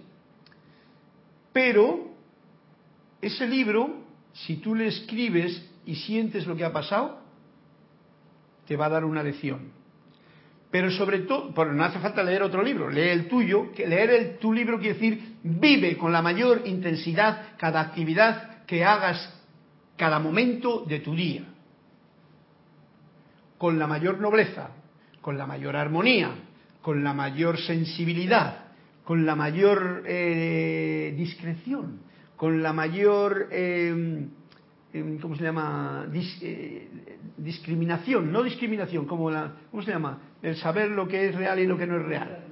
A: Pero ese libro, si tú le escribes y sientes lo que ha pasado, te va a dar una lección. Pero sobre todo, bueno, no hace falta leer otro libro, lee el tuyo, que leer el, tu libro quiere decir vive con la mayor intensidad cada actividad que hagas cada momento de tu día, con la mayor nobleza, con la mayor armonía, con la mayor sensibilidad, con la mayor eh, discreción, con la mayor, eh, em, ¿cómo se llama? Eh, discriminación, no discriminación, como la, ¿cómo se llama? El saber lo que es real y lo que no es real.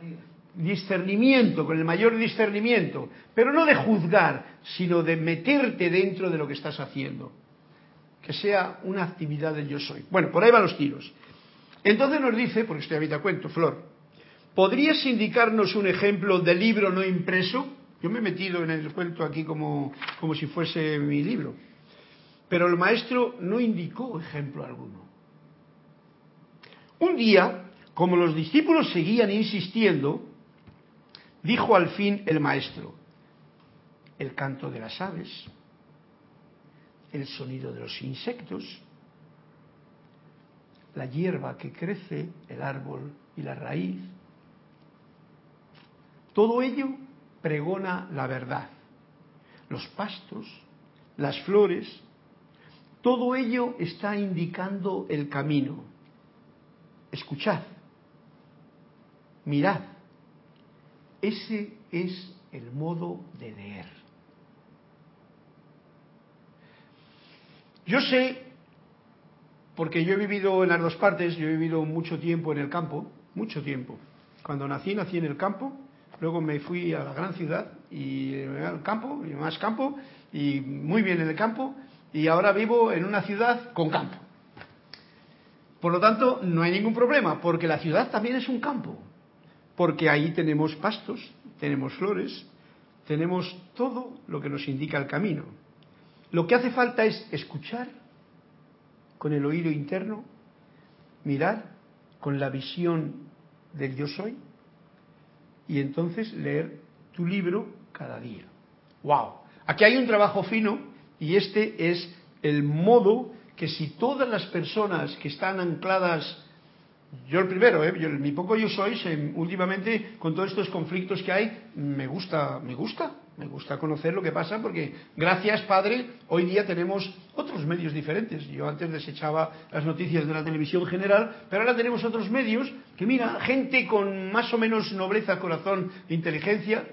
A: Discernimiento, con el mayor discernimiento, pero no de juzgar, sino de meterte dentro de lo que estás haciendo. Que sea una actividad del yo soy. Bueno, por ahí van los tiros. Entonces nos dice, porque estoy ahorita cuento, Flor, ¿podrías indicarnos un ejemplo de libro no impreso? Yo me he metido en el cuento aquí como, como si fuese mi libro. Pero el maestro no indicó ejemplo alguno. Un día, como los discípulos seguían insistiendo, dijo al fin el maestro, el canto de las aves, el sonido de los insectos, la hierba que crece, el árbol y la raíz, todo ello pregona la verdad. Los pastos, las flores, todo ello está indicando el camino. Escuchad, mirad, ese es el modo de leer. Yo sé, porque yo he vivido en las dos partes, yo he vivido mucho tiempo en el campo, mucho tiempo. Cuando nací, nací en el campo Luego me fui a la gran ciudad y eh, al campo, y más campo, y muy bien en el campo, y ahora vivo en una ciudad con campo. Por lo tanto, no hay ningún problema, porque la ciudad también es un campo, porque ahí tenemos pastos, tenemos flores, tenemos todo lo que nos indica el camino. Lo que hace falta es escuchar con el oído interno, mirar con la visión del yo soy y entonces leer tu libro cada día. ¡Wow! Aquí hay un trabajo fino y este es el modo que si todas las personas que están ancladas, yo el primero, ¿eh? yo, mi poco yo soy, últimamente con todos estos conflictos que hay, me gusta, me gusta, me gusta conocer lo que pasa porque gracias, Padre, hoy día tenemos otros medios diferentes. Yo antes desechaba las noticias de la televisión general, pero ahora tenemos otros medios que, mira, gente con más o menos nobleza, corazón, inteligencia,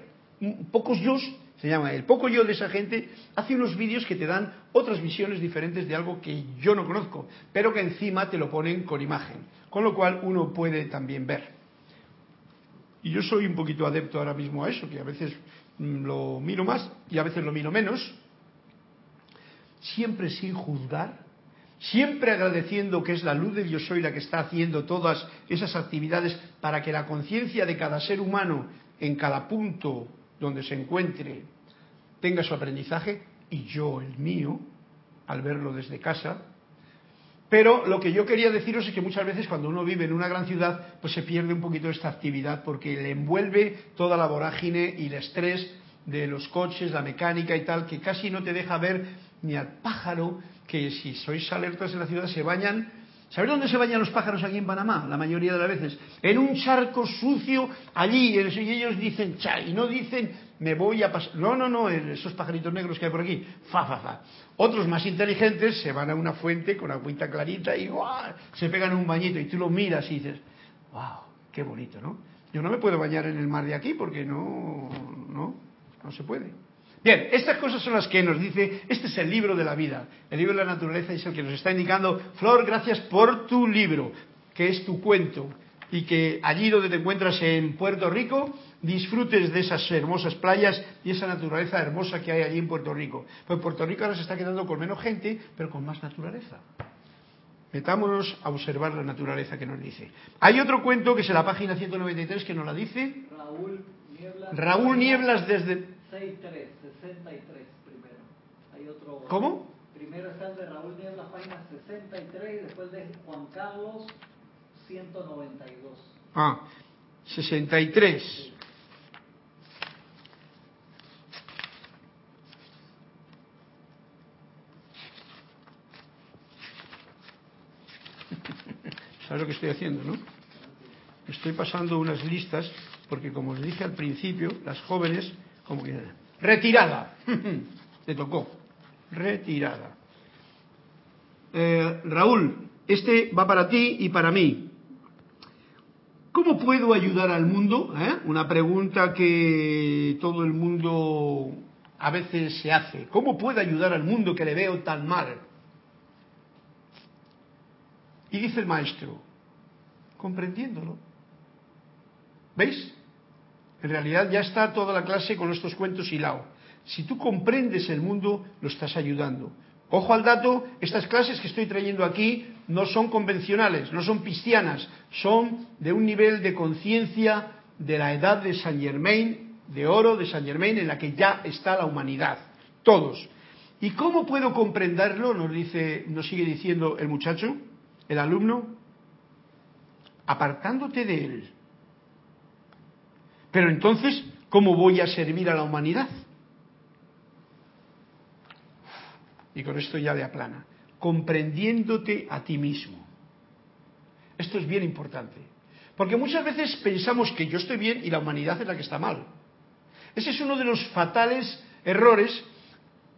A: pocos yo, se llama el poco yo de esa gente, hace unos vídeos que te dan otras visiones diferentes de algo que yo no conozco, pero que encima te lo ponen con imagen, con lo cual uno puede también ver. Y yo soy un poquito adepto ahora mismo a eso, que a veces lo miro más y a veces lo miro menos, siempre sin juzgar, siempre agradeciendo que es la luz de Dios soy la que está haciendo todas esas actividades para que la conciencia de cada ser humano en cada punto donde se encuentre tenga su aprendizaje y yo el mío al verlo desde casa. Pero lo que yo quería deciros es que muchas veces cuando uno vive en una gran ciudad, pues se pierde un poquito esta actividad porque le envuelve toda la vorágine y el estrés de los coches, la mecánica y tal, que casi no te deja ver ni al pájaro, que si sois alertas en la ciudad se bañan ¿Sabéis dónde se bañan los pájaros aquí en Panamá? La mayoría de las veces. En un charco sucio allí. Y ellos dicen, cha, y no dicen, me voy a pasar. No, no, no, esos pajaritos negros que hay por aquí. Fa, fa, fa. Otros más inteligentes se van a una fuente con agüita clarita y se pegan un bañito. Y tú lo miras y dices, wow, qué bonito, ¿no? Yo no me puedo bañar en el mar de aquí porque no, no, no se puede. Bien, estas cosas son las que nos dice, este es el libro de la vida, el libro de la naturaleza es el que nos está indicando, Flor, gracias por tu libro, que es tu cuento, y que allí donde te encuentras en Puerto Rico, disfrutes de esas hermosas playas y esa naturaleza hermosa que hay allí en Puerto Rico. Pues Puerto Rico ahora se está quedando con menos gente, pero con más naturaleza. Metámonos a observar la naturaleza que nos dice. Hay otro cuento que es en la página 193 que nos la dice.
B: Raúl Nieblas.
A: Raúl Nieblas desde...
B: 63, 63 primero. Hay otro...
A: ¿Cómo?
B: Primero está el de Raúl Nieblas, página 63, después de Juan Carlos, 192.
A: Ah, 63. ¿Sabes lo que estoy haciendo, no? Estoy pasando unas listas porque, como os dije al principio, las jóvenes, como que... Retirada. Te tocó. Retirada. Eh, Raúl, este va para ti y para mí. ¿Cómo puedo ayudar al mundo? ¿Eh? Una pregunta que todo el mundo a veces se hace. ¿Cómo puedo ayudar al mundo que le veo tan mal? Y dice el maestro, comprendiéndolo. ¿Veis? En realidad ya está toda la clase con estos cuentos hilados. Si tú comprendes el mundo, lo estás ayudando. Ojo al dato, estas clases que estoy trayendo aquí no son convencionales, no son cristianas, son de un nivel de conciencia de la edad de Saint Germain, de oro de Saint Germain, en la que ya está la humanidad, todos. ¿Y cómo puedo comprenderlo? Nos dice, nos sigue diciendo el muchacho, el alumno, apartándote de él. Pero entonces, ¿cómo voy a servir a la humanidad? Y con esto ya de aplana. Comprendiéndote a ti mismo. Esto es bien importante. Porque muchas veces pensamos que yo estoy bien y la humanidad es la que está mal. Ese es uno de los fatales errores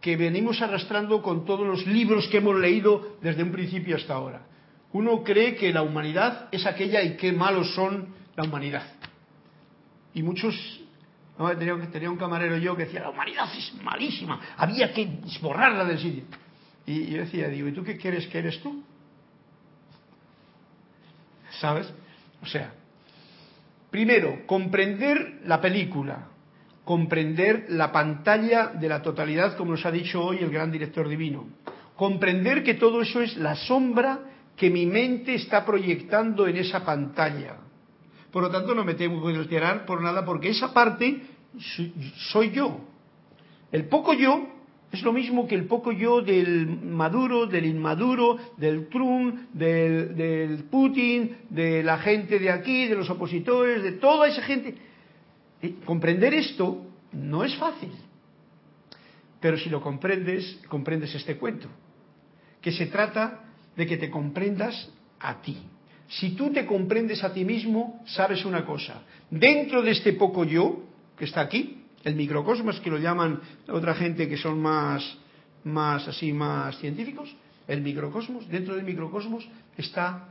A: que venimos arrastrando con todos los libros que hemos leído desde un principio hasta ahora. Uno cree que la humanidad es aquella y qué malos son la humanidad. Y muchos, tenía, un camarero yo que decía, la humanidad es malísima, había que borrarla del sitio. Y yo decía, digo, ¿y tú qué quieres que eres tú? ¿Sabes? O sea, primero, comprender la película, comprender la pantalla de la totalidad, como nos ha dicho hoy el gran director divino. Comprender que todo eso es la sombra que mi mente está proyectando en esa pantalla. Por lo tanto, no me tengo que alterar por nada, porque esa parte soy yo. El poco yo es lo mismo que el poco yo del Maduro, del inmaduro, del Trump, del, Putin, de la gente de aquí, de los opositores, de toda esa gente. comprender esto no es fácil. Pero si lo comprendes, comprendes este cuento. Que se trata de que te comprendas a ti. Si tú te comprendes a ti mismo, sabes una cosa. Dentro de este poco yo, que está aquí, el microcosmos, que lo llaman otra gente que son más, más así, más científicos, el microcosmos, dentro del microcosmos está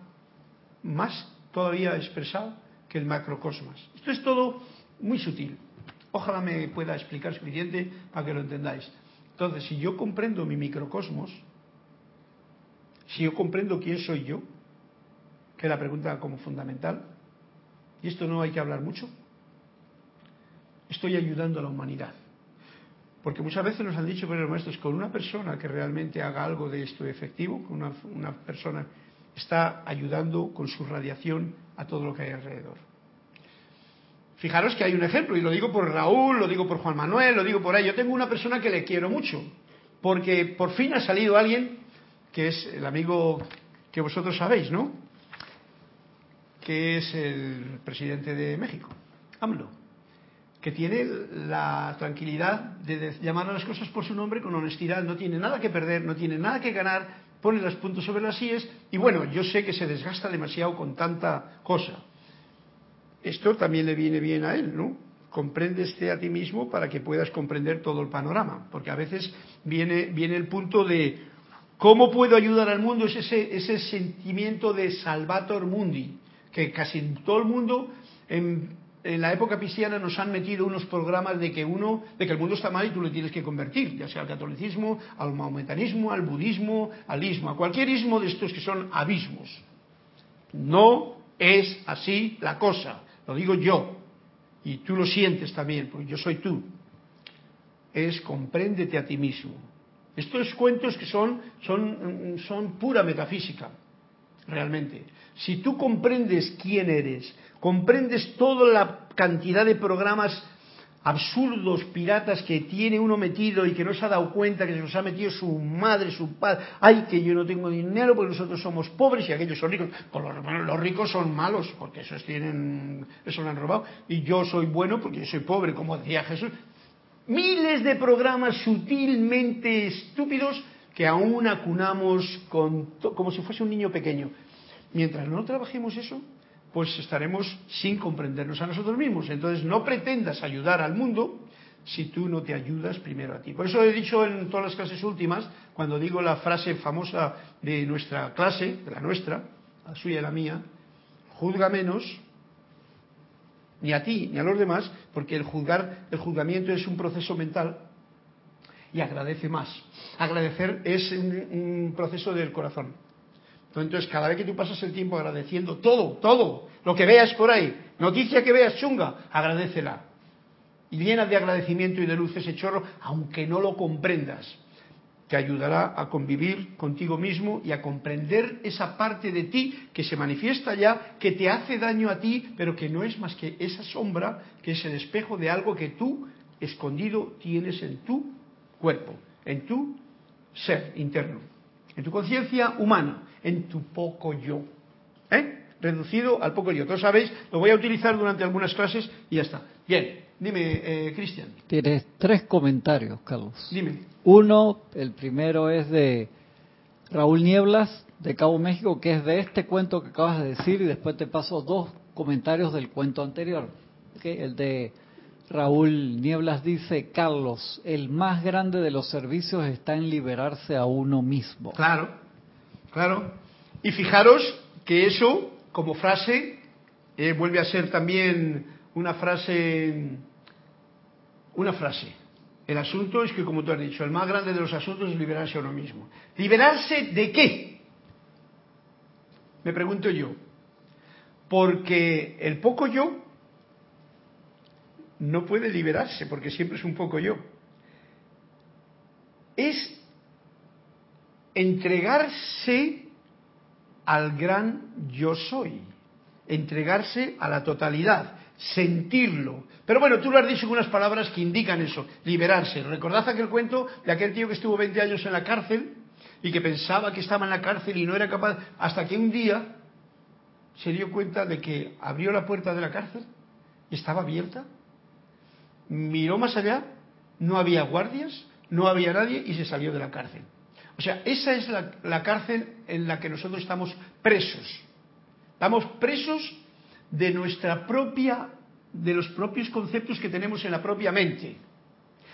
A: más todavía expresado que el macrocosmos. Esto es todo muy sutil. Ojalá me pueda explicar suficiente para que lo entendáis. Entonces, si yo comprendo mi microcosmos, si yo comprendo quién soy yo, que la pregunta como fundamental, y esto no hay que hablar mucho, estoy ayudando a la humanidad. Porque muchas veces nos han dicho, pero maestros, con una persona que realmente haga algo de esto efectivo, con una, una persona está ayudando con su radiación a todo lo que hay alrededor. Fijaros que hay un ejemplo, y lo digo por Raúl, lo digo por Juan Manuel, lo digo por ahí. Yo tengo una persona que le quiero mucho, porque por fin ha salido alguien que es el amigo que vosotros sabéis, ¿no? Que es el presidente de México, AMLO, que tiene la tranquilidad de llamar a las cosas por su nombre con honestidad, no tiene nada que perder, no tiene nada que ganar, pone los puntos sobre las sillas y bueno, yo sé que se desgasta demasiado con tanta cosa. Esto también le viene bien a él, ¿no? Compréndeste a ti mismo para que puedas comprender todo el panorama, porque a veces viene, viene el punto de ¿Cómo puedo ayudar al mundo? Es ese, ese sentimiento de salvator mundi, que casi todo el mundo, en, la época cristiana, nos han metido unos programas de que uno, de que el mundo está mal y tú le tienes que convertir, ya sea al catolicismo, al mahometanismo, al budismo, al ismo, a cualquier ismo de estos que son abismos. No es así la cosa, lo digo yo, y tú lo sientes también, porque yo soy tú. Es compréndete a ti mismo estos cuentos que son, son, son pura metafísica. realmente. Si tú comprendes quién eres, comprendes toda la cantidad de programas absurdos, piratas que tiene uno metido y que no se ha dado cuenta que se los ha metido su madre, su padre. Ay, que yo no tengo dinero porque nosotros somos pobres y aquellos son ricos. Pues los, ricos son malos porque esos tienen, eso lo han robado. Y yo soy bueno porque yo soy pobre, como decía Jesús. Miles de programas sutilmente estúpidos que aún acunamos con como si fuese un niño pequeño. Mientras no trabajemos eso, pues estaremos sin comprendernos a nosotros mismos. Entonces no pretendas ayudar al mundo si tú no te ayudas primero a ti. Por eso he dicho en todas las clases últimas, cuando digo la frase famosa de nuestra clase, de la nuestra, la suya y la mía, juzga menos, ni a ti ni a los demás, porque el juzgar, el juzgamiento es un proceso mental y agradece más. Agradecer es un proceso del corazón. Entonces, cada vez que tú pasas el tiempo agradeciendo todo, todo, lo que veas por ahí, noticia que veas chunga, agradecela. Y llena de agradecimiento y de luz ese chorro, aunque no lo comprendas. Te ayudará a convivir contigo mismo y a comprender esa parte de ti que se manifiesta ya, que te hace daño a ti, pero que no es más que esa sombra, que es el espejo de algo que tú, escondido, tienes en tu cuerpo, en tu ser interno, en tu conciencia humana en tu poco yo. ¿Eh? Reducido al poco yo. Todos sabéis, lo voy a utilizar durante algunas clases y ya está. Bien, dime, eh, Cristian.
B: Tienes tres comentarios, Carlos.
A: Dime.
B: Uno, el primero es de Raúl Nieblas, de Cabo México, que es de este cuento que acabas de decir, y después te paso dos comentarios del cuento anterior. El de Raúl Nieblas dice, Carlos, el más grande de los servicios está en liberarse a uno mismo.
A: Claro, Claro. Y fijaros que eso, como frase, eh, vuelve a ser también una frase, una frase. El asunto es que, como tú has dicho, el más grande de los asuntos es liberarse a uno mismo. ¿Liberarse de qué? Me pregunto yo. Porque el poco yo no puede liberarse, porque siempre es un poco yo. Es entregarse al gran yo soy, entregarse a la totalidad, sentirlo. Pero bueno, tú lo has dicho con unas palabras que indican eso, liberarse. ¿Recordad aquel cuento de aquel tío que estuvo 20 años en la cárcel y que pensaba que estaba en la cárcel y no era capaz, hasta que un día se dio cuenta de que abrió la puerta de la cárcel y estaba abierta, miró más allá, no había guardias, no había nadie y se salió de la cárcel. O sea, esa es la, cárcel en la que nosotros estamos presos. Estamos presos de nuestra propia, de los propios conceptos que tenemos en la propia mente.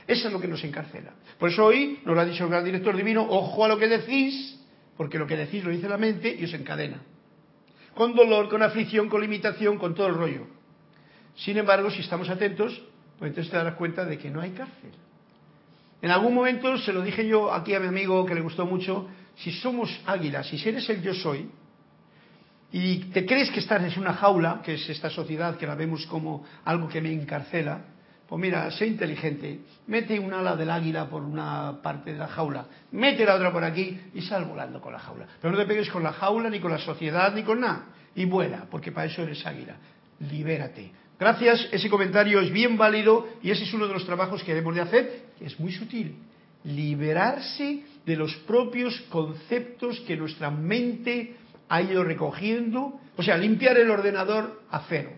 A: Eso es lo que nos encarcela. Por eso hoy nos lo ha dicho el gran director divino, ojo a lo que decís, porque lo que decís lo dice la mente y os encadena. Con dolor, con aflicción, con limitación, con todo el rollo. Sin embargo, si estamos atentos, pues entonces te darás cuenta de que no hay cárcel. En algún momento se lo dije yo aquí a mi amigo que le gustó mucho, si somos águilas, si eres el yo soy, y te crees que estás en una jaula, que es esta sociedad que la vemos como algo que me encarcela, pues mira, sé inteligente, mete un ala del águila por una parte de la jaula, mete la otra por aquí y sal volando con la jaula. Pero no te pegues con la jaula, ni con la sociedad, ni con nada. Y vuela, porque para eso eres águila. Libérate. Gracias, ese comentario es bien válido y ese es uno de los trabajos que debemos de hacer, es muy sutil. Liberarse de los propios conceptos que nuestra mente ha ido recogiendo, o sea, limpiar el ordenador a cero.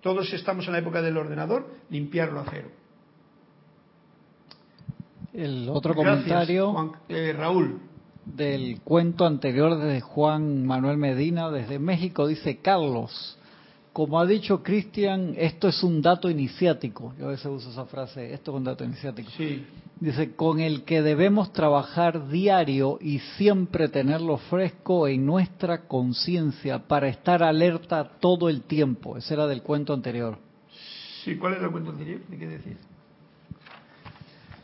A: Todos estamos en la época del ordenador, limpiarlo a cero.
B: El otro comentario,
A: eh, Raúl.
B: Del cuento anterior de Juan Manuel Medina desde México, dice Carlos. Como ha dicho Cristian, esto es un dato iniciático. Yo a veces uso esa frase, esto es un dato iniciático.
A: Sí.
B: Dice, con el que debemos trabajar diario y siempre tenerlo fresco en nuestra conciencia para estar alerta todo el tiempo. Ese era del cuento anterior.
A: Sí, ¿cuál era el cuento anterior? ¿De qué decir?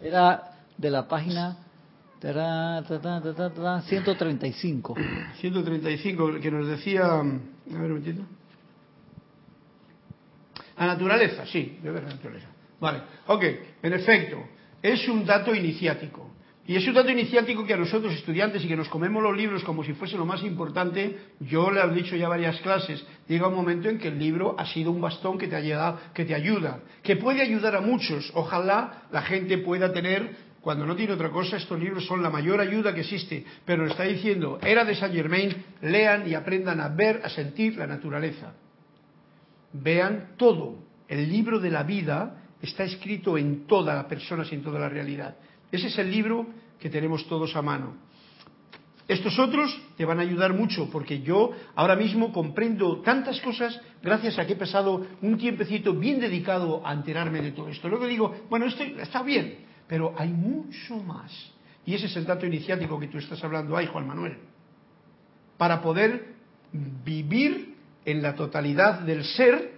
B: Era de la página 135.
A: 135, que nos decía... A ver, un la naturaleza, sí, debe la naturaleza. Vale, ok, en efecto, es un dato iniciático. Y es un dato iniciático que a nosotros estudiantes y que nos comemos los libros como si fuese lo más importante, yo le he dicho ya varias clases, llega un momento en que el libro ha sido un bastón que te, ha que te ayuda, que puede ayudar a muchos. Ojalá la gente pueda tener, cuando no tiene otra cosa, estos libros son la mayor ayuda que existe. Pero está diciendo, era de Saint Germain, lean y aprendan a ver, a sentir la naturaleza. Vean todo. El libro de la vida está escrito en todas las personas y en toda la realidad. Ese es el libro que tenemos todos a mano. Estos otros te van a ayudar mucho porque yo ahora mismo comprendo tantas cosas gracias a que he pasado un tiempecito bien dedicado a enterarme de todo esto. Luego digo, bueno, esto está bien, pero hay mucho más. Y ese es el dato iniciático que tú estás hablando ahí, Juan Manuel. Para poder vivir en la totalidad del ser,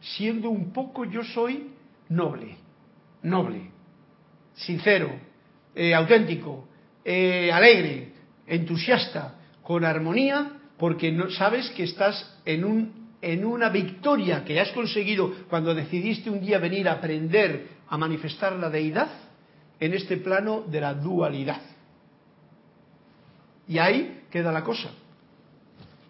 A: siendo un poco yo soy noble, noble sincero, eh, auténtico, eh, alegre, entusiasta, con armonía, porque no, sabes que estás en, un, en una victoria que has conseguido cuando decidiste un día venir a aprender a manifestar la deidad en este plano de la dualidad. Y ahí queda la cosa.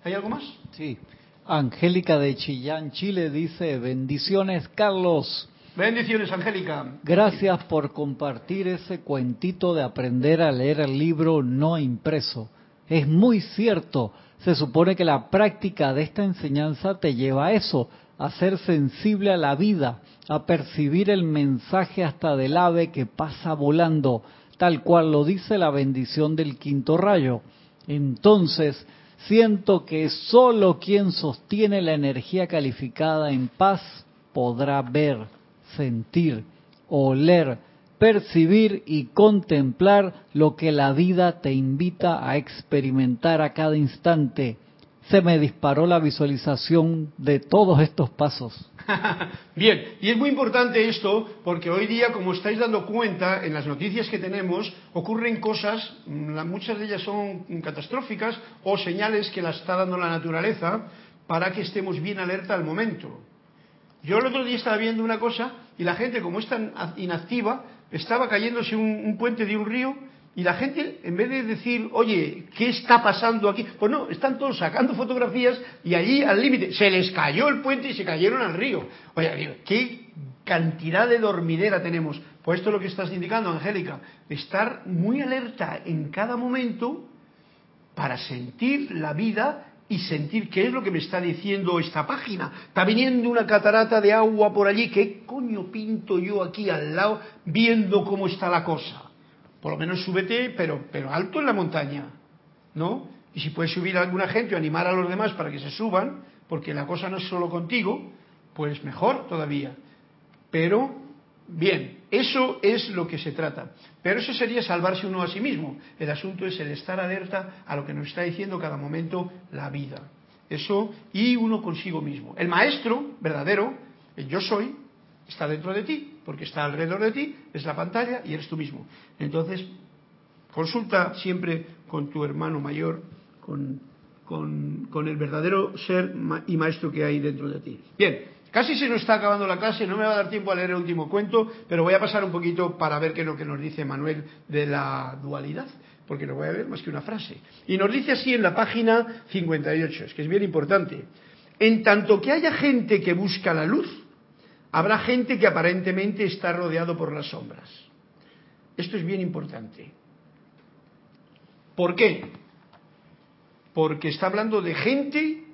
A: ¿Hay algo más?
B: Sí. Angélica de Chillán, Chile dice, bendiciones Carlos.
A: Bendiciones, Angélica.
B: Gracias por compartir ese cuentito de aprender a leer el libro no impreso. Es muy cierto. Se supone que la práctica de esta enseñanza te lleva a eso, a ser sensible a la vida, a percibir el mensaje hasta del ave que pasa volando, tal cual lo dice la bendición del quinto rayo. Entonces, siento que solo quien sostiene la energía calificada en paz podrá ver sentir, oler, percibir y contemplar lo que la vida te invita a experimentar a cada instante. Se me disparó la visualización de todos estos pasos.
A: Bien, y es muy importante esto porque hoy día, como estáis dando cuenta, en las noticias que tenemos ocurren cosas, muchas de ellas son catastróficas o señales que las está dando la naturaleza para que estemos bien alerta al momento. Yo el otro día estaba viendo una cosa y la gente, como es tan inactiva, estaba cayéndose un, puente de un río y la gente, en vez de decir, oye, ¿qué está pasando aquí? Pues no, están todos sacando fotografías y allí al límite se les cayó el puente y se cayeron al río. Oye, ¿qué cantidad de dormidera tenemos? Pues esto es lo que estás indicando, Angélica. Estar muy alerta en cada momento para sentir la vida y sentir qué es lo que me está diciendo esta página. Está viniendo una catarata de agua por allí, ¿qué coño pinto yo aquí al lado viendo cómo está la cosa? Por lo menos súbete, pero, pero alto en la montaña, ¿no? Y si puedes subir a alguna gente o animar a los demás para que se suban, porque la cosa no es solo contigo, pues mejor todavía. Pero Bien, eso es lo que se trata. Pero eso sería salvarse uno a sí mismo. El asunto es el estar alerta a lo que nos está diciendo cada momento la vida. Eso y uno consigo mismo. El maestro verdadero, el yo soy, está dentro de ti, porque está alrededor de ti, es la pantalla y eres tú mismo. Entonces, consulta siempre con tu hermano mayor, con, el verdadero ser y maestro que hay dentro de ti. Bien, Casi se nos está acabando la clase, no me va a dar tiempo a leer el último cuento, pero voy a pasar un poquito para ver qué es lo que nos dice Manuel de la dualidad, porque no voy a ver más que una frase. Y nos dice así en la página 58, es que es bien importante. En tanto que haya gente que busca la luz, habrá gente que aparentemente está rodeado por las sombras. Esto es bien importante. ¿Por qué? Porque está hablando de gente,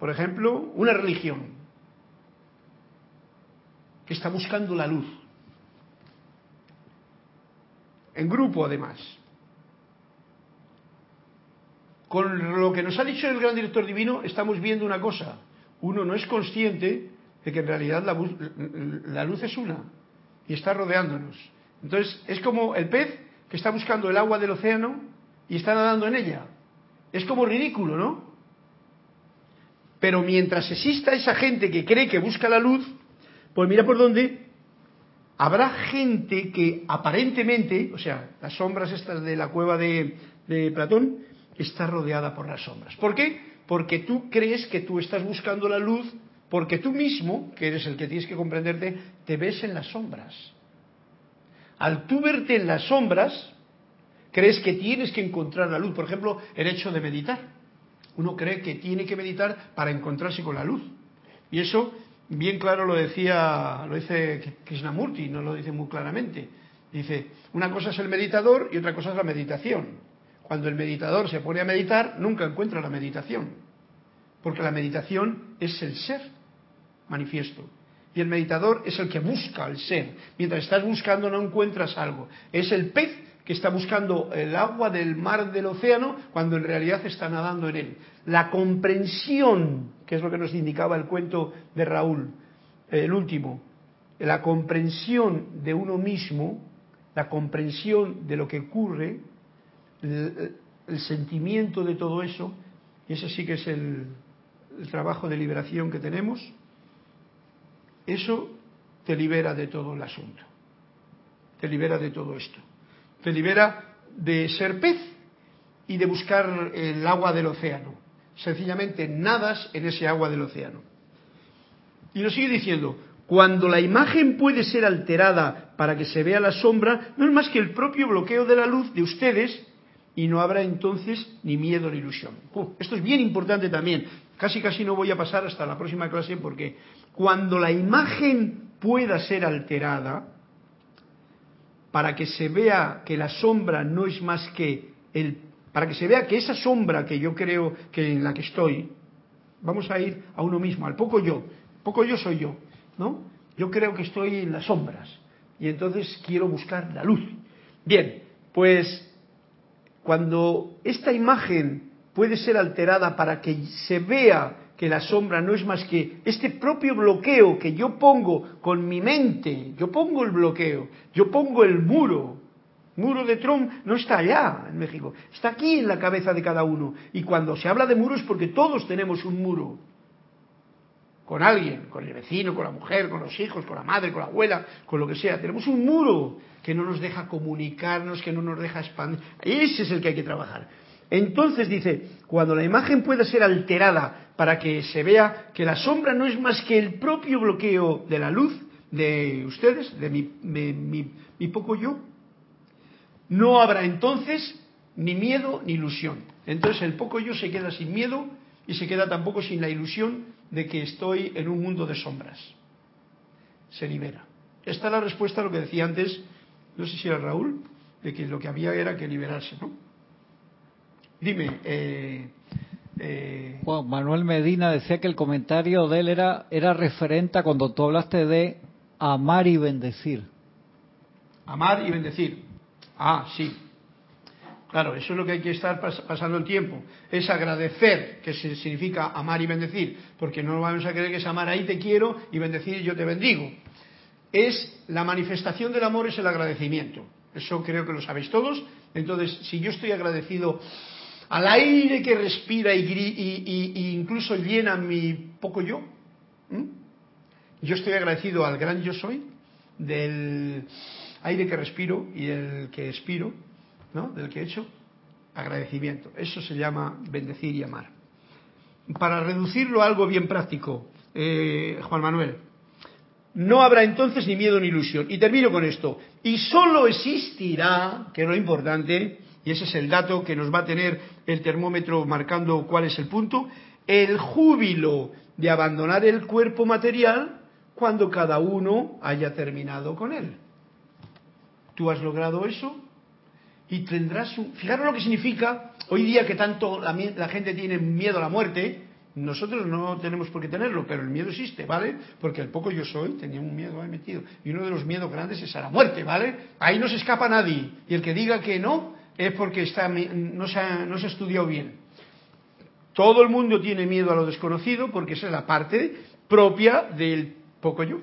A: por ejemplo, una religión, que está buscando la luz. En grupo, además. Con lo que nos ha dicho el gran director divino, estamos viendo una cosa. Uno no es consciente de que en realidad la, luz es una y está rodeándonos. Entonces, es como el pez que está buscando el agua del océano y está nadando en ella. Es como ridículo, ¿no? Pero mientras exista esa gente que cree que busca la luz, pues mira por dónde habrá gente que aparentemente, o sea, las sombras estas de la cueva de, Platón, está rodeada por las sombras. ¿Por qué? Porque tú crees que tú estás buscando la luz, porque tú mismo, que eres el que tienes que comprenderte, te ves en las sombras. Al tú verte en las sombras, crees que tienes que encontrar la luz. Por ejemplo, el hecho de meditar. Uno cree que tiene que meditar para encontrarse con la luz. Y eso, bien claro, lo decía, lo dice Krishnamurti, no lo dice muy claramente. Dice, una cosa es el meditador y otra cosa es la meditación. Cuando el meditador se pone a meditar, nunca encuentra la meditación, porque la meditación es el ser manifiesto. Y el meditador es el que busca el ser. Mientras estás buscando no encuentras algo. Es el pez que está buscando el agua del mar del océano cuando en realidad está nadando en él. La comprensión, que es lo que nos indicaba el cuento de Raúl, el último, la comprensión de uno mismo, la comprensión de lo que ocurre, el, sentimiento de todo eso, y ese sí que es el trabajo de liberación que tenemos, eso te libera de todo el asunto, te libera de todo esto, te libera de ser pez y de buscar el agua del océano. Sencillamente nadas en ese agua del océano. Y lo sigue diciendo, cuando la imagen puede ser alterada para que se vea la sombra, no es más que el propio bloqueo de la luz de ustedes y no habrá entonces ni miedo ni ilusión. esto es bien importante también. Casi casi no voy a pasar hasta la próxima clase porque cuando la imagen pueda ser alterada, para que se vea que la sombra no es más que el para que se vea que esa sombra que yo creo que en la que estoy, vamos a ir a uno mismo, al poco yo, poco yo soy yo, ¿no? Yo creo que estoy en las sombras y entonces quiero buscar la luz. Bien, pues cuando esta imagen puede ser alterada para que se vea que la sombra no es más que este propio bloqueo que yo pongo con mi mente, yo pongo el bloqueo, yo pongo el muro. Muro de Trump no está allá en México, está aquí en la cabeza de cada uno. Y cuando se habla de muro es porque todos tenemos un muro con alguien, con el vecino, con la mujer, con los hijos, con la madre, con la abuela, con lo que sea. Tenemos un muro que no nos deja comunicarnos, que no nos deja expandir. Ese es el que hay que trabajar. Entonces dice, cuando la imagen pueda ser alterada para que se vea que la sombra no es más que el propio bloqueo de la luz de ustedes, de mi, mi poco yo, no habrá entonces ni miedo ni ilusión. Entonces el poco yo se queda sin miedo y se queda tampoco sin la ilusión de que estoy en un mundo de sombras. Se libera. Esta es la respuesta a lo que decía antes, no sé si era Raúl, de que lo que había era que liberarse, ¿no? Dime, eh,
B: eh, Juan Manuel Medina decía que el comentario de él era, era referente a cuando tú hablaste de amar y bendecir.
A: Amar y bendecir. Ah, sí. Claro, eso es lo que hay que estar pasando el tiempo. Es agradecer, que significa amar y bendecir, porque no vamos a creer que es amar ahí te quiero y bendecir yo te bendigo. Es la manifestación del amor, es el agradecimiento. Eso creo que lo sabéis todos. Entonces, si yo estoy agradecido al aire que respira y, incluso llena mi poco yo, yo estoy agradecido al gran yo soy, del aire que respiro y el que expiro, ¿no? del que he hecho, agradecimiento. Eso se llama bendecir y amar. Para reducirlo a algo bien práctico, eh, Juan Manuel, no habrá entonces ni miedo ni ilusión. Y termino con esto. Y solo existirá, que es lo importante, y ese es el dato que nos va a tener el termómetro marcando cuál es el punto, el júbilo de abandonar el cuerpo material cuando cada uno haya terminado con él. ¿Tú has logrado eso? y tendrás un... Fijaros lo que significa hoy día que tanto la, la, gente tiene miedo a la muerte. Nosotros no tenemos por qué tenerlo, pero el miedo existe, ¿vale? Porque el poco yo soy tenía un miedo ahí metido. Y uno de los miedos grandes es a la muerte, ¿vale? Ahí no se escapa nadie. Y el que diga que no es porque no, se ha, no se ha estudiado bien. Todo el mundo tiene miedo a lo desconocido porque esa es la parte propia del poco yo.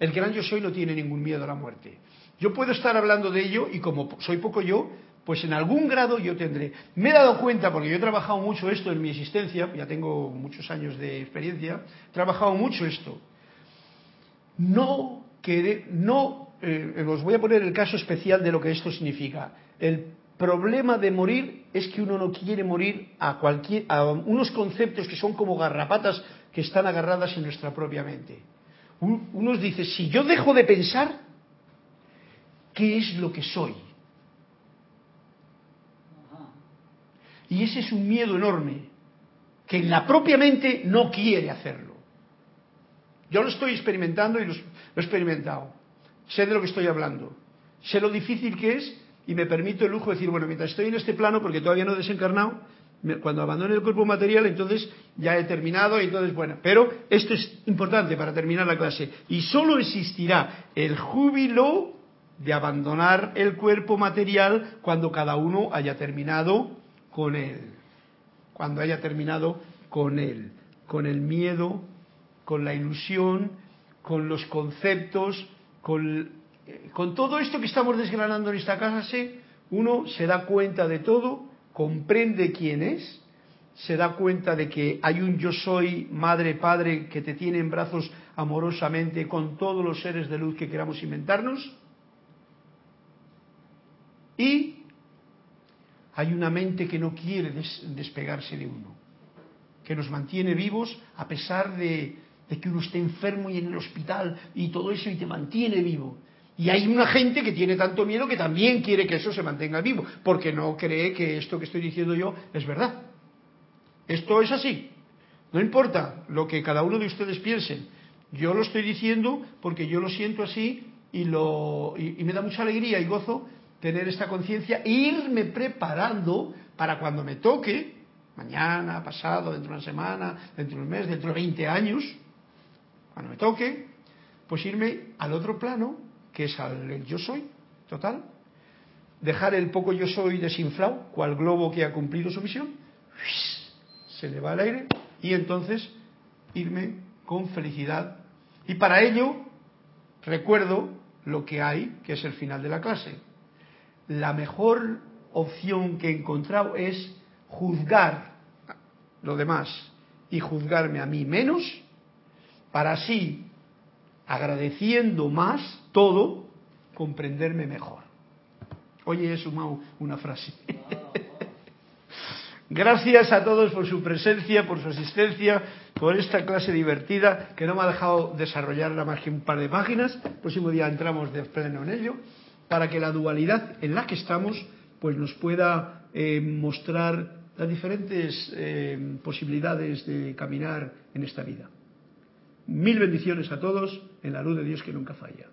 A: El gran yo soy no tiene ningún miedo a la muerte. Yo puedo estar hablando de ello y como soy poco yo, pues en algún grado yo tendré. Me he dado cuenta, porque yo he trabajado mucho esto en mi existencia, ya tengo muchos años de experiencia, he trabajado mucho esto. No querer, no, eh, os voy a poner el caso especial de lo que esto significa. El problema de morir es que uno no quiere morir a cualquier, a unos conceptos que son como garrapatas que están agarradas en nuestra propia mente. Uno dice, si yo dejo de pensar, ¿Qué es lo que soy? Y ese es un miedo enorme, que en la propia mente no quiere hacerlo. Yo lo estoy experimentando y lo, he experimentado. Sé de lo que estoy hablando. Sé lo difícil que es y me permito el lujo de decir, bueno, mientras estoy en este plano, porque todavía no he desencarnado, cuando abandone el cuerpo material, entonces ya he terminado y entonces, bueno, pero esto es importante para terminar la clase. Y solo existirá el júbilo de abandonar el cuerpo material cuando cada uno haya terminado con él. Cuando haya terminado con él. Con el miedo, con la ilusión, con los conceptos, con, eh, con todo esto que estamos desgranando en esta clase, uno se da cuenta de todo comprende quién es, se da cuenta de que hay un yo soy, madre, padre, que te tiene en brazos amorosamente con todos los seres de luz que queramos inventarnos. Y hay una mente que no quiere despegarse de uno, que nos mantiene vivos a pesar de, de que uno esté enfermo y en el hospital y todo eso y te mantiene vivo. Y hay una gente que tiene tanto miedo que también quiere que eso se mantenga vivo, porque no cree que esto que estoy diciendo yo es verdad. Esto es así. No importa lo que cada uno de ustedes piensen. Yo lo estoy diciendo porque yo lo siento así y, lo, y, me da mucha alegría y gozo tener esta conciencia e irme preparando para cuando me toque, mañana, pasado, dentro de una semana, dentro de un mes, dentro de 20 años, cuando me toque, pues irme al otro plano que es al yo soy, total. Dejar el poco yo soy desinflado, cual globo que ha cumplido su misión, se le va al aire y entonces irme con felicidad. Y para ello recuerdo lo que hay, que es el final de la clase. La mejor opción que he encontrado es juzgar lo demás y juzgarme a mí menos, para así agradeciendo más todo, comprenderme mejor. Oye, es una frase. Gracias a todos por su presencia, por su asistencia, por esta clase divertida que no me ha dejado desarrollarla más que un par de páginas. El próximo día entramos de pleno en ello, para que la dualidad en la que estamos pues nos pueda eh, mostrar las diferentes eh, posibilidades de caminar en esta vida. Mil bendiciones a todos en la luz de Dios que nunca falla.